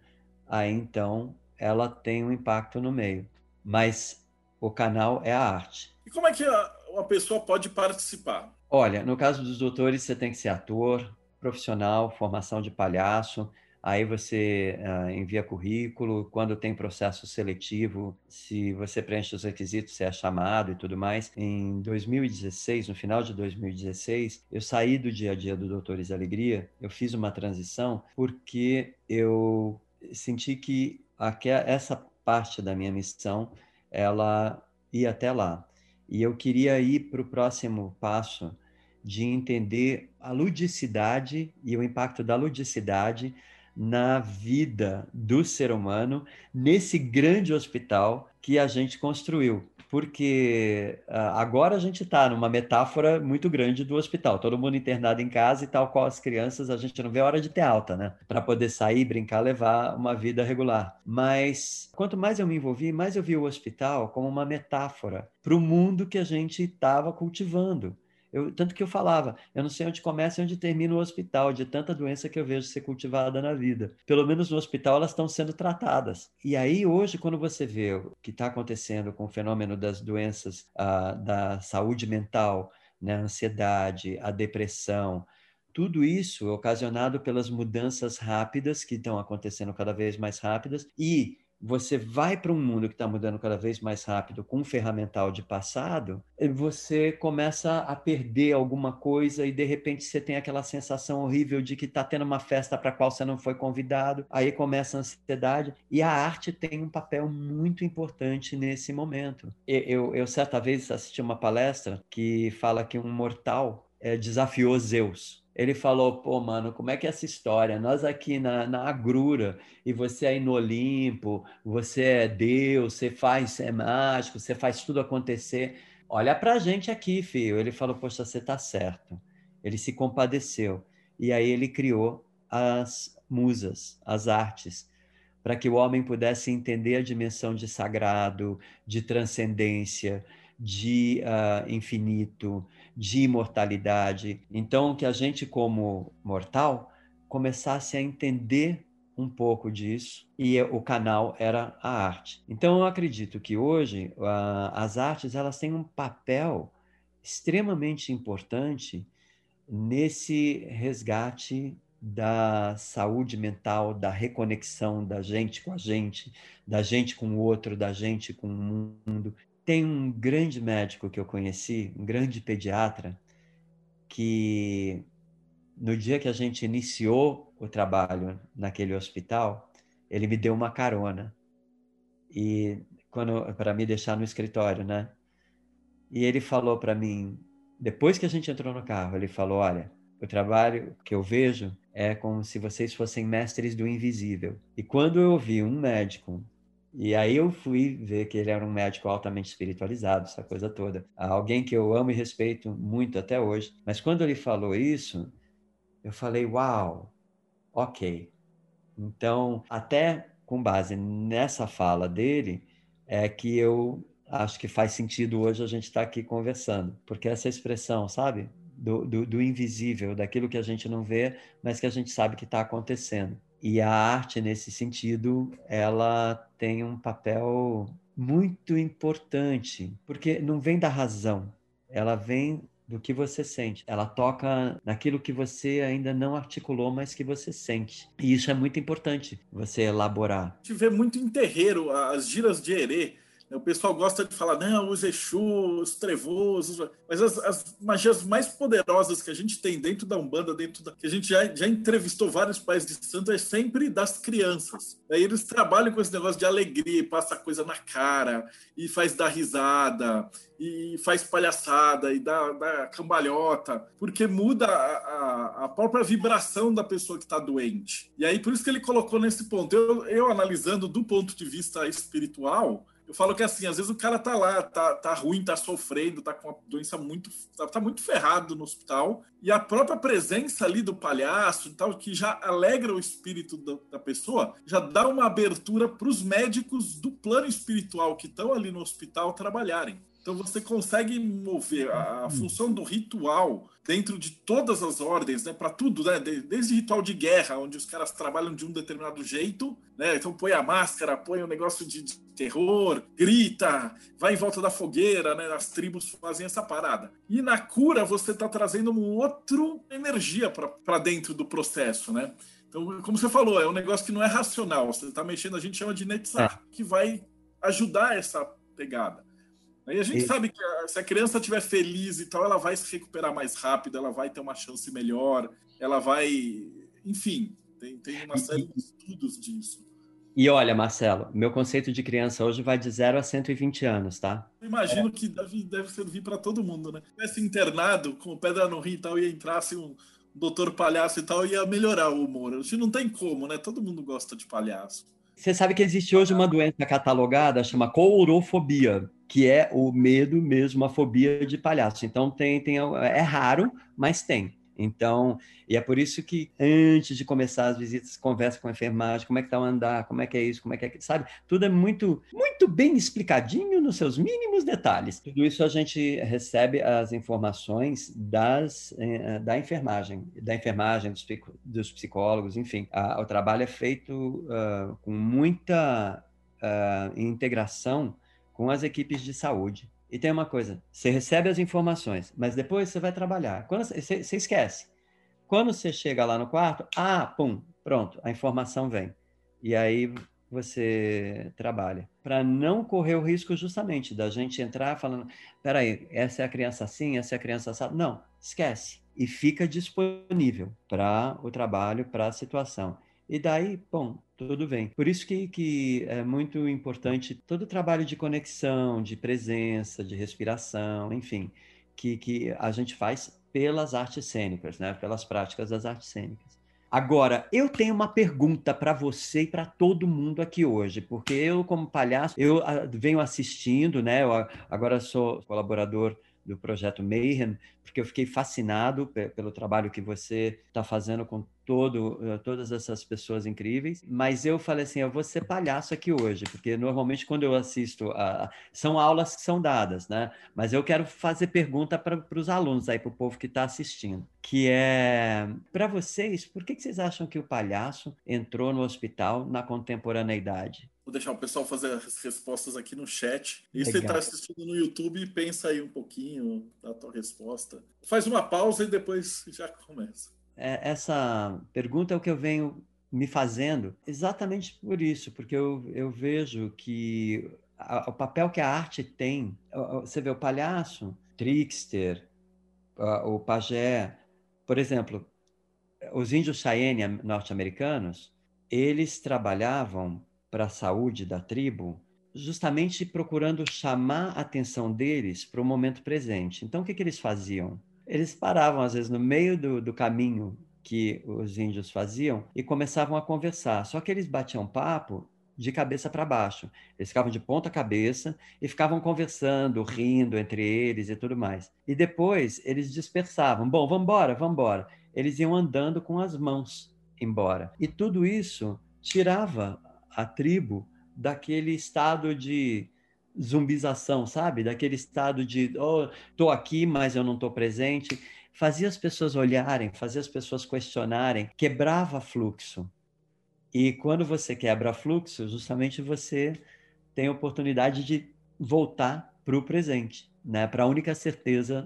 aí então ela tem um impacto no meio. Mas o canal é a arte. E como é que a, uma pessoa pode participar? Olha, no caso dos doutores, você tem que ser ator, profissional, formação de palhaço. Aí você uh, envia currículo. Quando tem processo seletivo, se você preenche os requisitos, você é chamado e tudo mais. Em 2016, no final de 2016, eu saí do dia a dia do Doutores Alegria. Eu fiz uma transição porque eu senti que essa parte da minha missão ela ia até lá. E eu queria ir para o próximo passo de entender a ludicidade e o impacto da ludicidade na vida do ser humano nesse grande hospital que a gente construiu porque uh, agora a gente está numa metáfora muito grande do hospital, todo mundo internado em casa e tal qual as crianças, a gente não vê a hora de ter alta, né? Para poder sair, brincar, levar uma vida regular. Mas quanto mais eu me envolvi, mais eu vi o hospital como uma metáfora para o mundo que a gente estava cultivando. Eu, tanto que eu falava, eu não sei onde começa e onde termina o hospital, de tanta doença que eu vejo ser cultivada na vida. Pelo menos no hospital elas estão sendo tratadas. E aí, hoje, quando você vê o que está acontecendo com o fenômeno das doenças uh, da saúde mental, né, a ansiedade, a depressão, tudo isso ocasionado pelas mudanças rápidas que estão acontecendo cada vez mais rápidas e você vai para um mundo que está mudando cada vez mais rápido com um ferramental de passado, você começa a perder alguma coisa e de repente você tem aquela sensação horrível de que está tendo uma festa para a qual você não foi convidado, aí começa a ansiedade. E a arte tem um papel muito importante nesse momento. Eu, eu, eu certa vez assisti uma palestra que fala que um mortal é, desafiou Zeus ele falou, pô, mano, como é que é essa história? Nós aqui na, na agrura, e você aí no Olimpo, você é Deus, você faz, é mágico, você faz tudo acontecer. Olha pra gente aqui, filho. Ele falou, poxa, você tá certo. Ele se compadeceu. E aí ele criou as musas, as artes, para que o homem pudesse entender a dimensão de sagrado, de transcendência, de uh, infinito, de imortalidade. Então, que a gente, como mortal, começasse a entender um pouco disso e o canal era a arte. Então, eu acredito que hoje uh, as artes elas têm um papel extremamente importante nesse resgate da saúde mental, da reconexão da gente com a gente, da gente com o outro, da gente com o mundo. Tem um grande médico que eu conheci, um grande pediatra, que no dia que a gente iniciou o trabalho naquele hospital, ele me deu uma carona e quando para me deixar no escritório, né? E ele falou para mim, depois que a gente entrou no carro, ele falou: "Olha, o trabalho que eu vejo é como se vocês fossem mestres do invisível. E quando eu vi um médico e aí eu fui ver que ele era um médico altamente espiritualizado, essa coisa toda. Alguém que eu amo e respeito muito até hoje. Mas quando ele falou isso, eu falei, uau, ok. Então, até com base nessa fala dele, é que eu acho que faz sentido hoje a gente estar tá aqui conversando. Porque essa expressão, sabe? Do, do, do invisível, daquilo que a gente não vê, mas que a gente sabe que está acontecendo. E a arte, nesse sentido, ela tem um papel muito importante, porque não vem da razão, ela vem do que você sente. Ela toca naquilo que você ainda não articulou, mas que você sente. E isso é muito importante, você elaborar. A gente vê muito em terreiro as giras de herê, o pessoal gosta de falar, não, os Exu, os trevosos, mas as, as, magias mais poderosas que a gente tem dentro da Umbanda, dentro da, que a gente já, já entrevistou vários pais de santo, é sempre das crianças. Aí eles trabalham com esse negócio de alegria, passa coisa na cara, e faz dar risada, e faz palhaçada, e dá, dá cambalhota, porque muda a, a, a própria vibração da pessoa que está doente. E aí, por isso que ele colocou nesse ponto. Eu, eu analisando do ponto de vista espiritual, eu falo que assim, às vezes o cara tá lá, tá, tá ruim, tá sofrendo, tá com uma doença muito. Tá, tá muito ferrado no hospital. E a própria presença ali do palhaço e tal, que já alegra o espírito da, da pessoa, já dá uma abertura para os médicos do plano espiritual que estão ali no hospital trabalharem. Então você consegue mover a, a função do ritual dentro de todas as ordens, né, para tudo, né, desde ritual de guerra, onde os caras trabalham de um determinado jeito, né, então põe a máscara, põe o um negócio de, de, terror, grita, vai em volta da fogueira, né, as tribos fazem essa parada. E na cura você está trazendo uma outra energia para dentro do processo, né? Então, como você falou, é um negócio que não é racional, você está mexendo, a gente chama de netzar, é. que vai ajudar essa pegada. Aí a gente e... sabe que a, se a criança estiver feliz e tal, ela vai se recuperar mais rápido, ela vai ter uma chance melhor, ela vai. Enfim, tem, tem uma série de estudos disso. E olha, Marcelo, meu conceito de criança hoje vai de 0 a 120 anos, tá? Eu imagino é. que deve, deve servir para todo mundo, né? Se tivesse internado com pedra no rim e tal, e entrasse um doutor palhaço e tal, ia melhorar o humor. Acho não tem como, né? Todo mundo gosta de palhaço. Você sabe que existe hoje uma doença catalogada, chama courofobia que é o medo mesmo, a fobia de palhaço. Então tem, tem é raro, mas tem. Então, e é por isso que antes de começar as visitas, conversa com a enfermagem, como é que tá o andar, como é que é isso, como é que é, sabe? Tudo é muito muito bem explicadinho nos seus mínimos detalhes. Tudo isso a gente recebe as informações das eh, da enfermagem, da enfermagem, dos, dos psicólogos, enfim. A, o trabalho é feito uh, com muita uh, integração com as equipes de saúde. E tem uma coisa, você recebe as informações, mas depois você vai trabalhar. Quando você, você esquece. Quando você chega lá no quarto, ah, pum, pronto, a informação vem. E aí você trabalha. Para não correr o risco justamente da gente entrar falando, peraí, essa é a criança assim, essa é a criança assim. Não, esquece. E fica disponível para o trabalho, para a situação. E daí, bom, tudo bem. Por isso que, que é muito importante todo o trabalho de conexão, de presença, de respiração, enfim, que, que a gente faz pelas artes cênicas, né? pelas práticas das artes cênicas. Agora, eu tenho uma pergunta para você e para todo mundo aqui hoje, porque eu, como palhaço, eu ah, venho assistindo, né? Eu agora sou colaborador do projeto Mayhem, porque eu fiquei fascinado pelo trabalho que você está fazendo com todo, eh, todas essas pessoas incríveis. Mas eu falei assim, eu vou ser palhaço aqui hoje, porque normalmente quando eu assisto, a, são aulas que são dadas, né? Mas eu quero fazer pergunta para os alunos aí, para o povo que está assistindo, que é, para vocês, por que, que vocês acham que o palhaço entrou no hospital na contemporaneidade? Vou deixar o pessoal fazer as respostas aqui no chat. E você está assistindo no YouTube, pensa aí um pouquinho da tua resposta. Faz uma pausa e depois já começa. É, essa pergunta é o que eu venho me fazendo exatamente por isso, porque eu, eu vejo que a, o papel que a arte tem, você vê o palhaço, trickster, o pajé, por exemplo, os índios Cheyenne norte-americanos, eles trabalhavam para a saúde da tribo, justamente procurando chamar a atenção deles para o momento presente. Então, o que, que eles faziam? Eles paravam, às vezes, no meio do, do caminho que os índios faziam e começavam a conversar. Só que eles batiam papo de cabeça para baixo. Eles ficavam de ponta cabeça e ficavam conversando, rindo entre eles e tudo mais. E depois eles dispersavam. Bom, vamos embora, vamos embora. Eles iam andando com as mãos embora. E tudo isso tirava a tribo daquele estado de zumbização, sabe? Daquele estado de, oh, tô aqui, mas eu não tô presente. Fazia as pessoas olharem, fazia as pessoas questionarem, quebrava fluxo. E quando você quebra fluxo, justamente você tem a oportunidade de voltar para o presente, né? Para a única certeza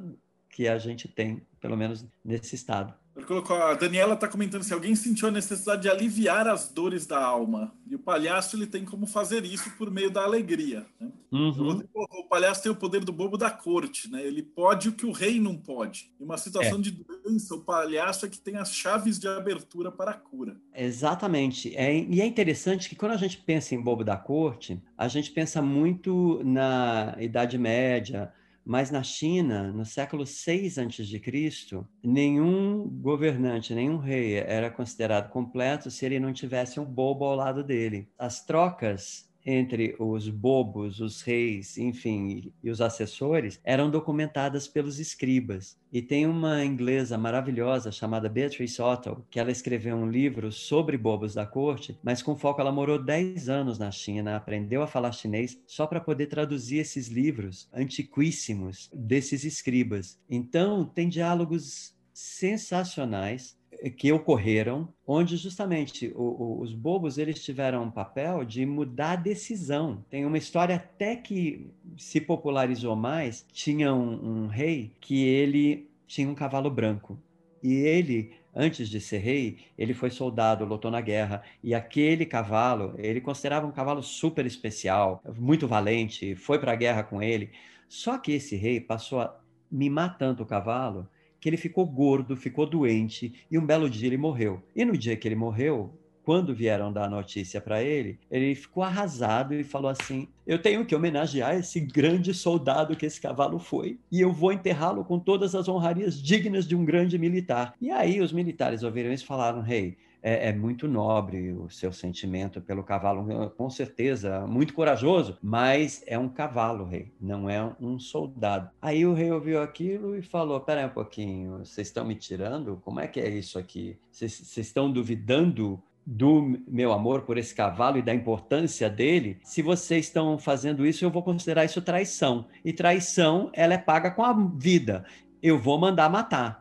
que a gente tem, pelo menos nesse estado. Ele colocou, a Daniela está comentando se alguém sentiu a necessidade de aliviar as dores da alma. E o palhaço ele tem como fazer isso por meio da alegria. Né? Uhum. O palhaço tem o poder do bobo da corte, né? Ele pode o que o rei não pode. Em uma situação é. de doença, o palhaço é que tem as chaves de abertura para a cura. Exatamente. É, e é interessante que quando a gente pensa em bobo da corte, a gente pensa muito na Idade Média, mas na China, no século 6 a.C., nenhum governante, nenhum rei era considerado completo se ele não tivesse um bobo ao lado dele. As trocas entre os bobos, os reis, enfim, e os assessores, eram documentadas pelos escribas. E tem uma inglesa maravilhosa chamada Beatrice Otto, que ela escreveu um livro sobre bobos da corte, mas com foco ela morou 10 anos na China, aprendeu a falar chinês só para poder traduzir esses livros antiquíssimos desses escribas. Então, tem diálogos sensacionais que ocorreram, onde justamente o, o, os bobos eles tiveram um papel de mudar a decisão. Tem uma história até que se popularizou mais. Tinha um, um rei que ele tinha um cavalo branco e ele antes de ser rei, ele foi soldado, lutou na guerra, e aquele cavalo, ele considerava um cavalo super especial, muito valente, foi para a guerra com ele. Só que esse rei passou a mimar tanto o cavalo que ele ficou gordo, ficou doente e um belo dia ele morreu. E no dia que ele morreu, quando vieram dar a notícia para ele, ele ficou arrasado e falou assim: Eu tenho que homenagear esse grande soldado que esse cavalo foi, e eu vou enterrá-lo com todas as honrarias dignas de um grande militar. E aí os militares ouviram isso e falaram: Rei, hey, é, é, muito nobre o seu sentimento pelo cavalo, com certeza, muito corajoso, mas é um cavalo, rei, não é um soldado. Aí o rei ouviu aquilo e falou: Pera um pouquinho, vocês estão me tirando? Como é que é isso aqui? Vocês estão duvidando do meu amor por esse cavalo e da importância dele, se vocês estão fazendo isso, eu vou considerar isso traição. E traição, ela é paga com a vida. Eu vou mandar matar.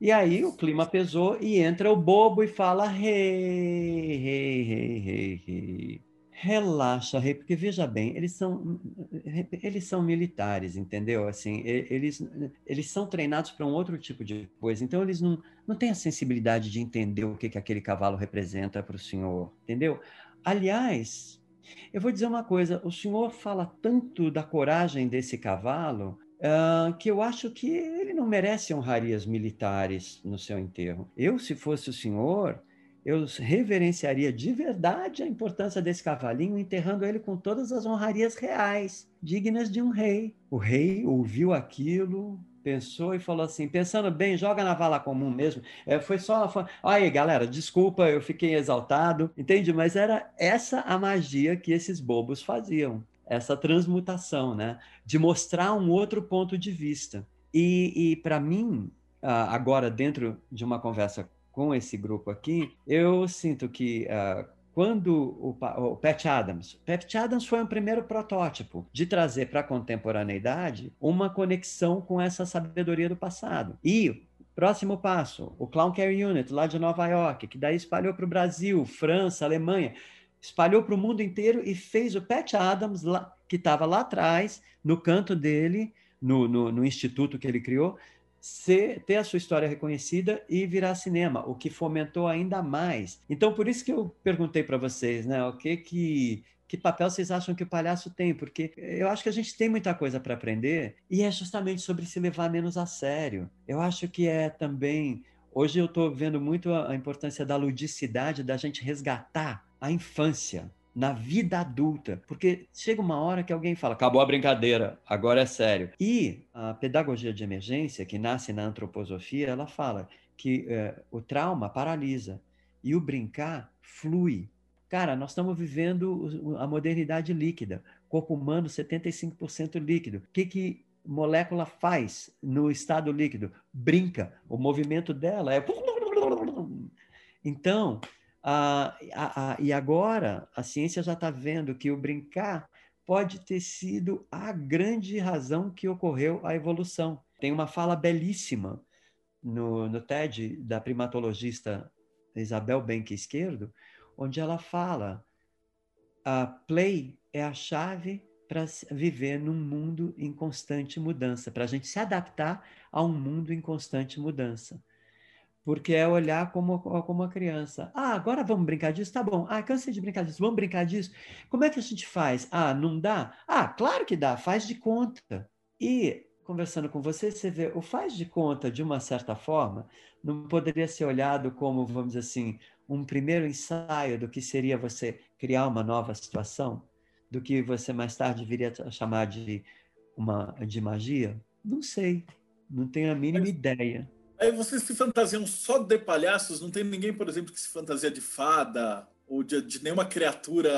E aí o clima pesou e entra o bobo e fala: Relaxa, Rei, porque veja bem, eles são eles são militares, entendeu? Assim, eles eles são treinados para um outro tipo de coisa. Então eles não, não têm a sensibilidade de entender o que que aquele cavalo representa para o senhor, entendeu? Aliás, eu vou dizer uma coisa, o senhor fala tanto da coragem desse cavalo Uh, que eu acho que ele não merece honrarias militares no seu enterro. Eu, se fosse o senhor, eu reverenciaria de verdade a importância desse cavalinho, enterrando ele com todas as honrarias reais, dignas de um rei. O rei ouviu aquilo, pensou e falou assim: pensando bem, joga na vala comum mesmo. É, foi só. Foi... Aí, galera, desculpa, eu fiquei exaltado, entende? Mas era essa a magia que esses bobos faziam, essa transmutação, né? De mostrar um outro ponto de vista. E, e para mim, ah, agora, dentro de uma conversa com esse grupo aqui, eu sinto que uh, quando o, o, Pat Adams, Pat Adams foi o primeiro protótipo de trazer para a contemporaneidade uma conexão com essa sabedoria do passado. E próximo passo, o Clown Care Unit lá de Nova York, que daí espalhou para o Brasil, França, Alemanha, espalhou para o mundo inteiro e fez o Pat Adams lá, que estava lá atrás, no canto dele, no, no, no instituto que ele criou, ser, ter a sua história reconhecida e virar cinema, o que fomentou ainda mais. Então, por isso que eu perguntei para vocês, né, o que que que papel vocês acham que o palhaço tem? Porque eu acho que a gente tem muita coisa para aprender e é justamente sobre se levar menos a sério. Eu acho que é também. Hoje eu estou vendo muito a importância da ludicidade, da gente resgatar a infância na vida adulta, porque chega uma hora que alguém fala, acabou a brincadeira, agora é sério. E a pedagogia de emergência, que nasce na antroposofia, ela fala que é, o trauma paralisa e o brincar flui. Cara, nós estamos vivendo a modernidade líquida, corpo humano 75% líquido. O que, que molécula faz no estado líquido? Brinca. O movimento dela é. Então, ah, ah, e agora a ciência já está vendo que o brincar pode ter sido a grande razão que ocorreu a evolução. Tem uma fala belíssima no, no TED da primatologista Isabel Benck Esquerdo, onde ela fala: a play é a chave para viver num mundo em constante mudança, para a gente se adaptar a um mundo em constante mudança porque é olhar como, como uma criança. Ah, agora vamos brincar disso? Tá bom. Ah, cansei de brincar disso. Vamos brincar disso? Como é que a gente faz? Ah, não dá? Ah, claro que dá, faz de conta. E conversando com você, você vê, o faz de conta, de uma certa forma, não poderia ser olhado como, vamos dizer assim, um primeiro ensaio do que seria você criar uma nova situação, do que você mais tarde viria a chamar de uma de magia? Não sei, não tenho a mínima ideia. Aí vocês se fantasiam só de palhaços? Não tem ninguém, por exemplo, que se fantasia de fada ou de, de nenhuma criatura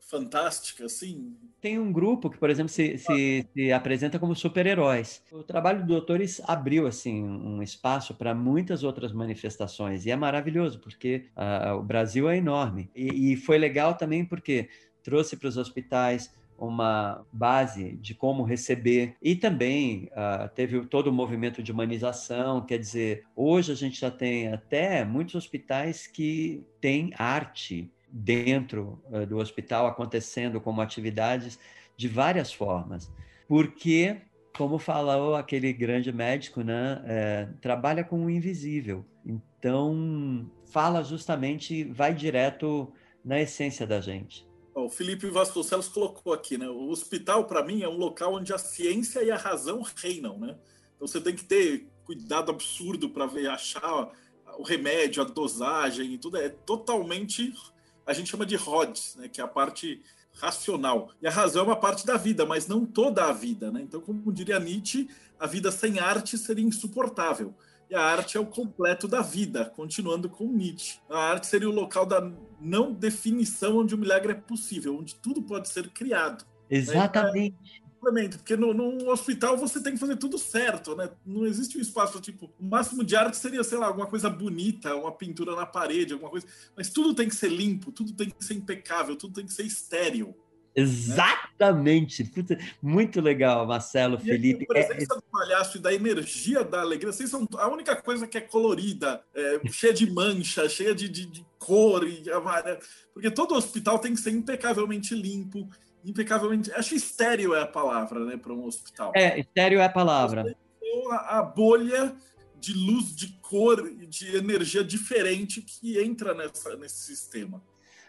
fantástica, assim? Tem um grupo que, por exemplo, se, se, se apresenta como super-heróis. O trabalho do Doutores abriu assim um espaço para muitas outras manifestações e é maravilhoso porque uh, o Brasil é enorme e, e foi legal também porque trouxe para os hospitais uma base de como receber e também uh, teve todo o movimento de humanização, quer dizer, hoje a gente já tem até muitos hospitais que têm arte dentro uh, do hospital acontecendo como atividades de várias formas, porque como falou aquele grande médico, né, é, trabalha com o invisível. Então, fala justamente, vai direto na essência da gente. O Felipe Vasconcelos colocou aqui, né? O hospital, para mim, é um local onde a ciência e a razão reinam, né? Então você tem que ter cuidado absurdo para ver, achar o remédio, a dosagem e tudo. É totalmente. A gente chama de RODS, né? Que é a parte racional. E a razão é uma parte da vida, mas não toda a vida, né? Então, como diria Nietzsche, a vida sem arte seria insuportável. E a arte é o completo da vida, continuando com Nietzsche. A arte seria o local da não definição onde o milagre é possível, onde tudo pode ser criado. Exatamente. Né? porque no, no, hospital você tem que fazer tudo certo, né? Não existe um espaço tipo, o máximo de arte seria, sei lá, alguma coisa bonita, uma pintura na parede, alguma coisa, mas tudo tem que ser limpo, tudo tem que ser impecável, tudo tem que ser estéril. Exatamente. Muito legal, Marcelo, Felipe. A presença é... do palhaço e da energia da alegria, vocês são a única coisa que é colorida, é, cheia de mancha, cheia de, de, de cor e amarelo. Porque todo hospital tem que ser impecavelmente limpo, impecavelmente. Acho que estéreo é a palavra, né, para um hospital. É, estéreo é a palavra. A, a bolha de luz, de cor e de energia diferente que entra nessa, nesse sistema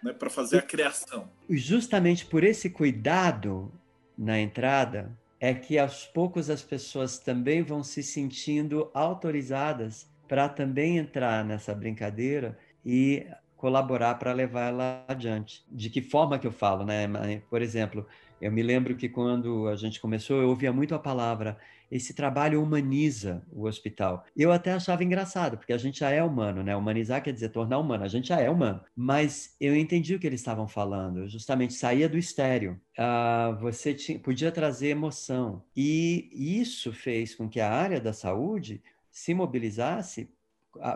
né, para fazer a criação. Justamente por esse cuidado na entrada é que aos poucos as pessoas também vão se sentindo autorizadas para também entrar nessa brincadeira e colaborar para levar ela adiante. De que forma que eu falo, né? Por exemplo, eu me lembro que quando a gente começou, eu ouvia muito a palavra esse trabalho humaniza o hospital. Eu até achava engraçado, porque a gente já é humano, né? Humanizar quer dizer tornar humano, a gente já é humano. Mas eu entendi o que eles estavam falando, justamente saía do estéreo. Uh, você tinha, podia trazer emoção. E isso fez com que a área da saúde se mobilizasse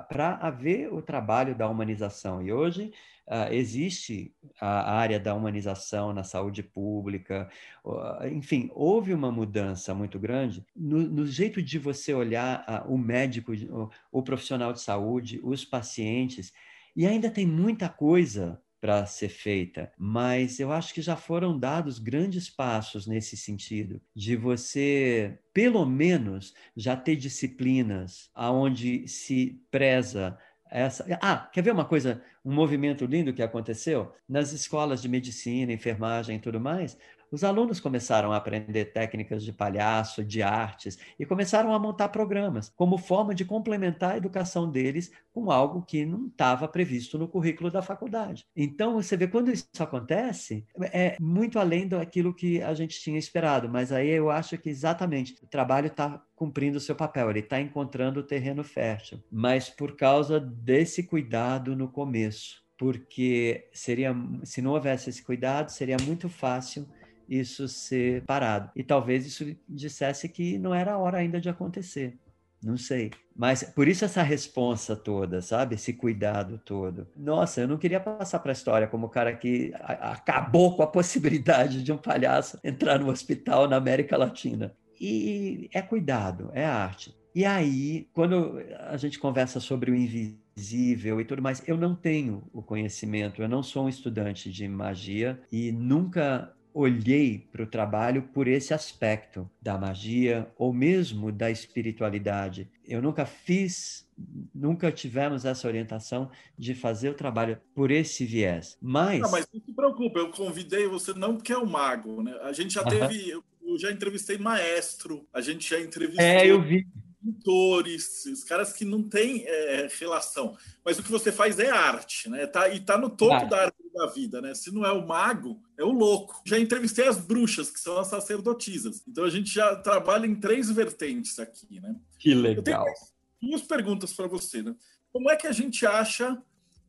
para haver o trabalho da humanização. E hoje uh, existe a área da humanização na saúde pública, uh, enfim, houve uma mudança muito grande no, no jeito de você olhar uh, o médico, o, o profissional de saúde, os pacientes, e ainda tem muita coisa para ser feita, mas eu acho que já foram dados grandes passos nesse sentido, de você, pelo menos, já ter disciplinas aonde se preza essa. Ah, quer ver uma coisa, um movimento lindo que aconteceu? Nas escolas de medicina, enfermagem e tudo mais, os alunos começaram a aprender técnicas de palhaço, de artes, e começaram a montar programas como forma de complementar a educação deles com algo que não estava previsto no currículo da faculdade. Então, você vê, quando isso acontece, é muito além daquilo que a gente tinha esperado, mas aí eu acho que exatamente o trabalho está cumprindo o seu papel, ele está encontrando o terreno fértil, mas por causa desse cuidado no começo porque seria se não houvesse esse cuidado seria muito fácil isso ser parado. E talvez isso dissesse que não era a hora ainda de acontecer. Não sei. Mas por isso essa responsa toda, sabe? Esse cuidado todo. Nossa, eu não queria passar para a história como o cara que acabou com a possibilidade de um palhaço entrar no hospital na América Latina. E é cuidado, é arte. E aí, quando a gente conversa sobre o invisível e tudo mais, eu não tenho o conhecimento, eu não sou um estudante de magia e nunca olhei para o trabalho por esse aspecto da magia ou mesmo da espiritualidade. Eu nunca fiz, nunca tivemos essa orientação de fazer o trabalho por esse viés. Mas. Não, mas não se preocupe, eu convidei você não porque é o mago, né? A gente já teve. Eu já entrevistei maestro, a gente já entrevistou. É, eu vi pintores, os caras que não têm é, relação. Mas o que você faz é arte, né? Tá, e tá no topo ah. da árvore da vida, né? Se não é o mago, é o louco. Já entrevistei as bruxas, que são as sacerdotisas. Então a gente já trabalha em três vertentes aqui, né? Que legal. Eu tenho duas perguntas para você, né? Como é que a gente acha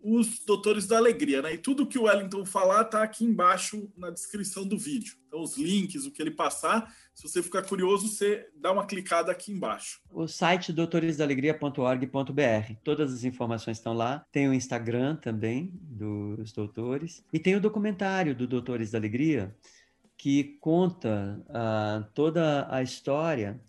os Doutores da Alegria, né? E tudo que o Wellington falar tá aqui embaixo na descrição do vídeo. Então, os links, o que ele passar, se você ficar curioso, você dá uma clicada aqui embaixo. O site doutoresdalegria.org.br. Todas as informações estão lá. Tem o Instagram também dos doutores. E tem o documentário do Doutores da Alegria, que conta uh, toda a história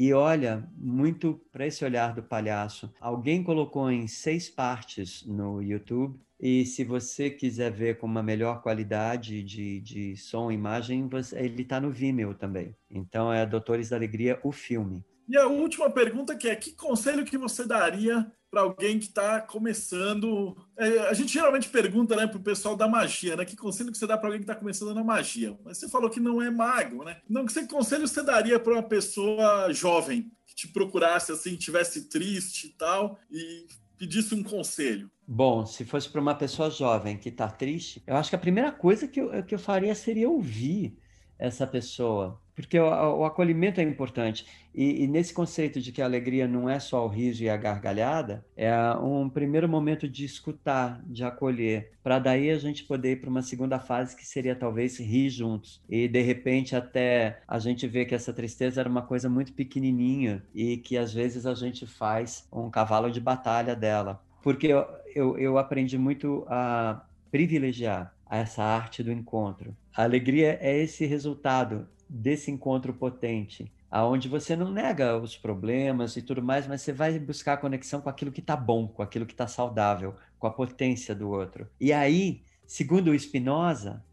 e olha muito para esse olhar do palhaço. Alguém colocou em seis partes no YouTube. E se você quiser ver com uma melhor qualidade de, de som e imagem, você, ele está no Vimeo também. Então é Doutores da Alegria, o filme. E a última pergunta que é, que conselho que você daria para alguém que está começando. É, a gente geralmente pergunta né, para o pessoal da magia, né? Que conselho que você dá para alguém que está começando na magia? Mas você falou que não é mago, né? Não, que conselho você daria para uma pessoa jovem que te procurasse assim, tivesse triste e tal, e pedisse um conselho? Bom, se fosse para uma pessoa jovem que está triste, eu acho que a primeira coisa que eu, que eu faria seria ouvir essa pessoa, porque o, o acolhimento é importante. E, e, nesse conceito de que a alegria não é só o riso e a gargalhada, é um primeiro momento de escutar, de acolher, para daí a gente poder ir para uma segunda fase que seria talvez rir juntos. E de repente até a gente vê que essa tristeza era uma coisa muito pequenininha e que às vezes a gente faz um cavalo de batalha dela. Porque eu, eu, eu aprendi muito a privilegiar essa arte do encontro. A alegria é esse resultado desse encontro potente, aonde você não nega os problemas e tudo mais, mas você vai buscar a conexão com aquilo que está bom, com aquilo que está saudável, com a potência do outro. E aí, segundo o Spinoza,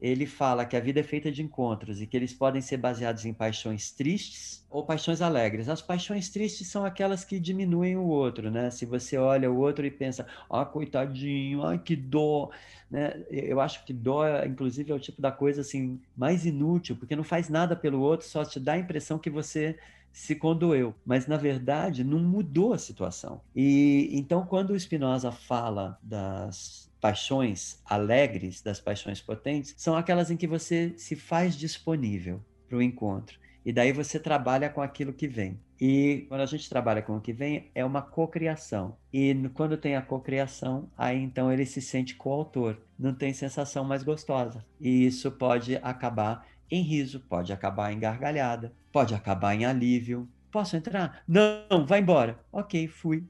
ele fala que a vida é feita de encontros e que eles podem ser baseados em paixões tristes ou paixões alegres. As paixões tristes são aquelas que diminuem o outro, né? Se você olha o outro e pensa, ah, coitadinho, ai que dó, né? Eu acho que dó, inclusive, é o tipo da coisa assim mais inútil, porque não faz nada pelo outro, só te dá a impressão que você se condoeu, mas na verdade não mudou a situação. E então quando o Spinoza fala das paixões alegres, das paixões potentes, são aquelas em que você se faz disponível para o encontro. E daí você trabalha com aquilo que vem. E quando a gente trabalha com o que vem, é uma cocriação. E quando tem a cocriação, aí então ele se sente coautor. Não tem sensação mais gostosa. E isso pode acabar em riso, pode acabar em gargalhada, pode acabar em alívio. Posso entrar? Não, vai embora. Ok, fui.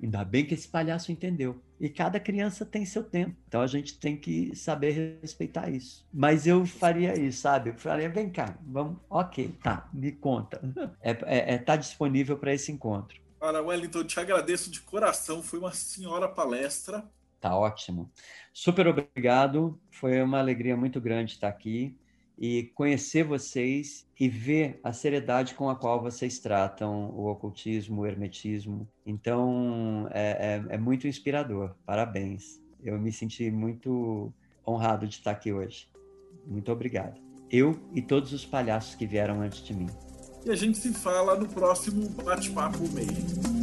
Ainda bem que esse palhaço entendeu. E cada criança tem seu tempo. Então a gente tem que saber respeitar isso. Mas eu faria isso, sabe? Eu faria, vem cá, vamos. Ok, tá, me conta. É, é, é tá disponível para esse encontro. Cara, Wellington, te agradeço de coração. Foi uma senhora palestra. Tá ótimo. Super obrigado. Foi uma alegria muito grande estar aqui e conhecer vocês e ver a seriedade com a qual vocês tratam o ocultismo, o hermetismo. Então, é, é, é muito inspirador. Parabéns. Eu me senti muito honrado de estar aqui hoje. Muito obrigado. Eu e todos os palhaços que vieram antes de mim. E a gente se fala no próximo bate-papo meio.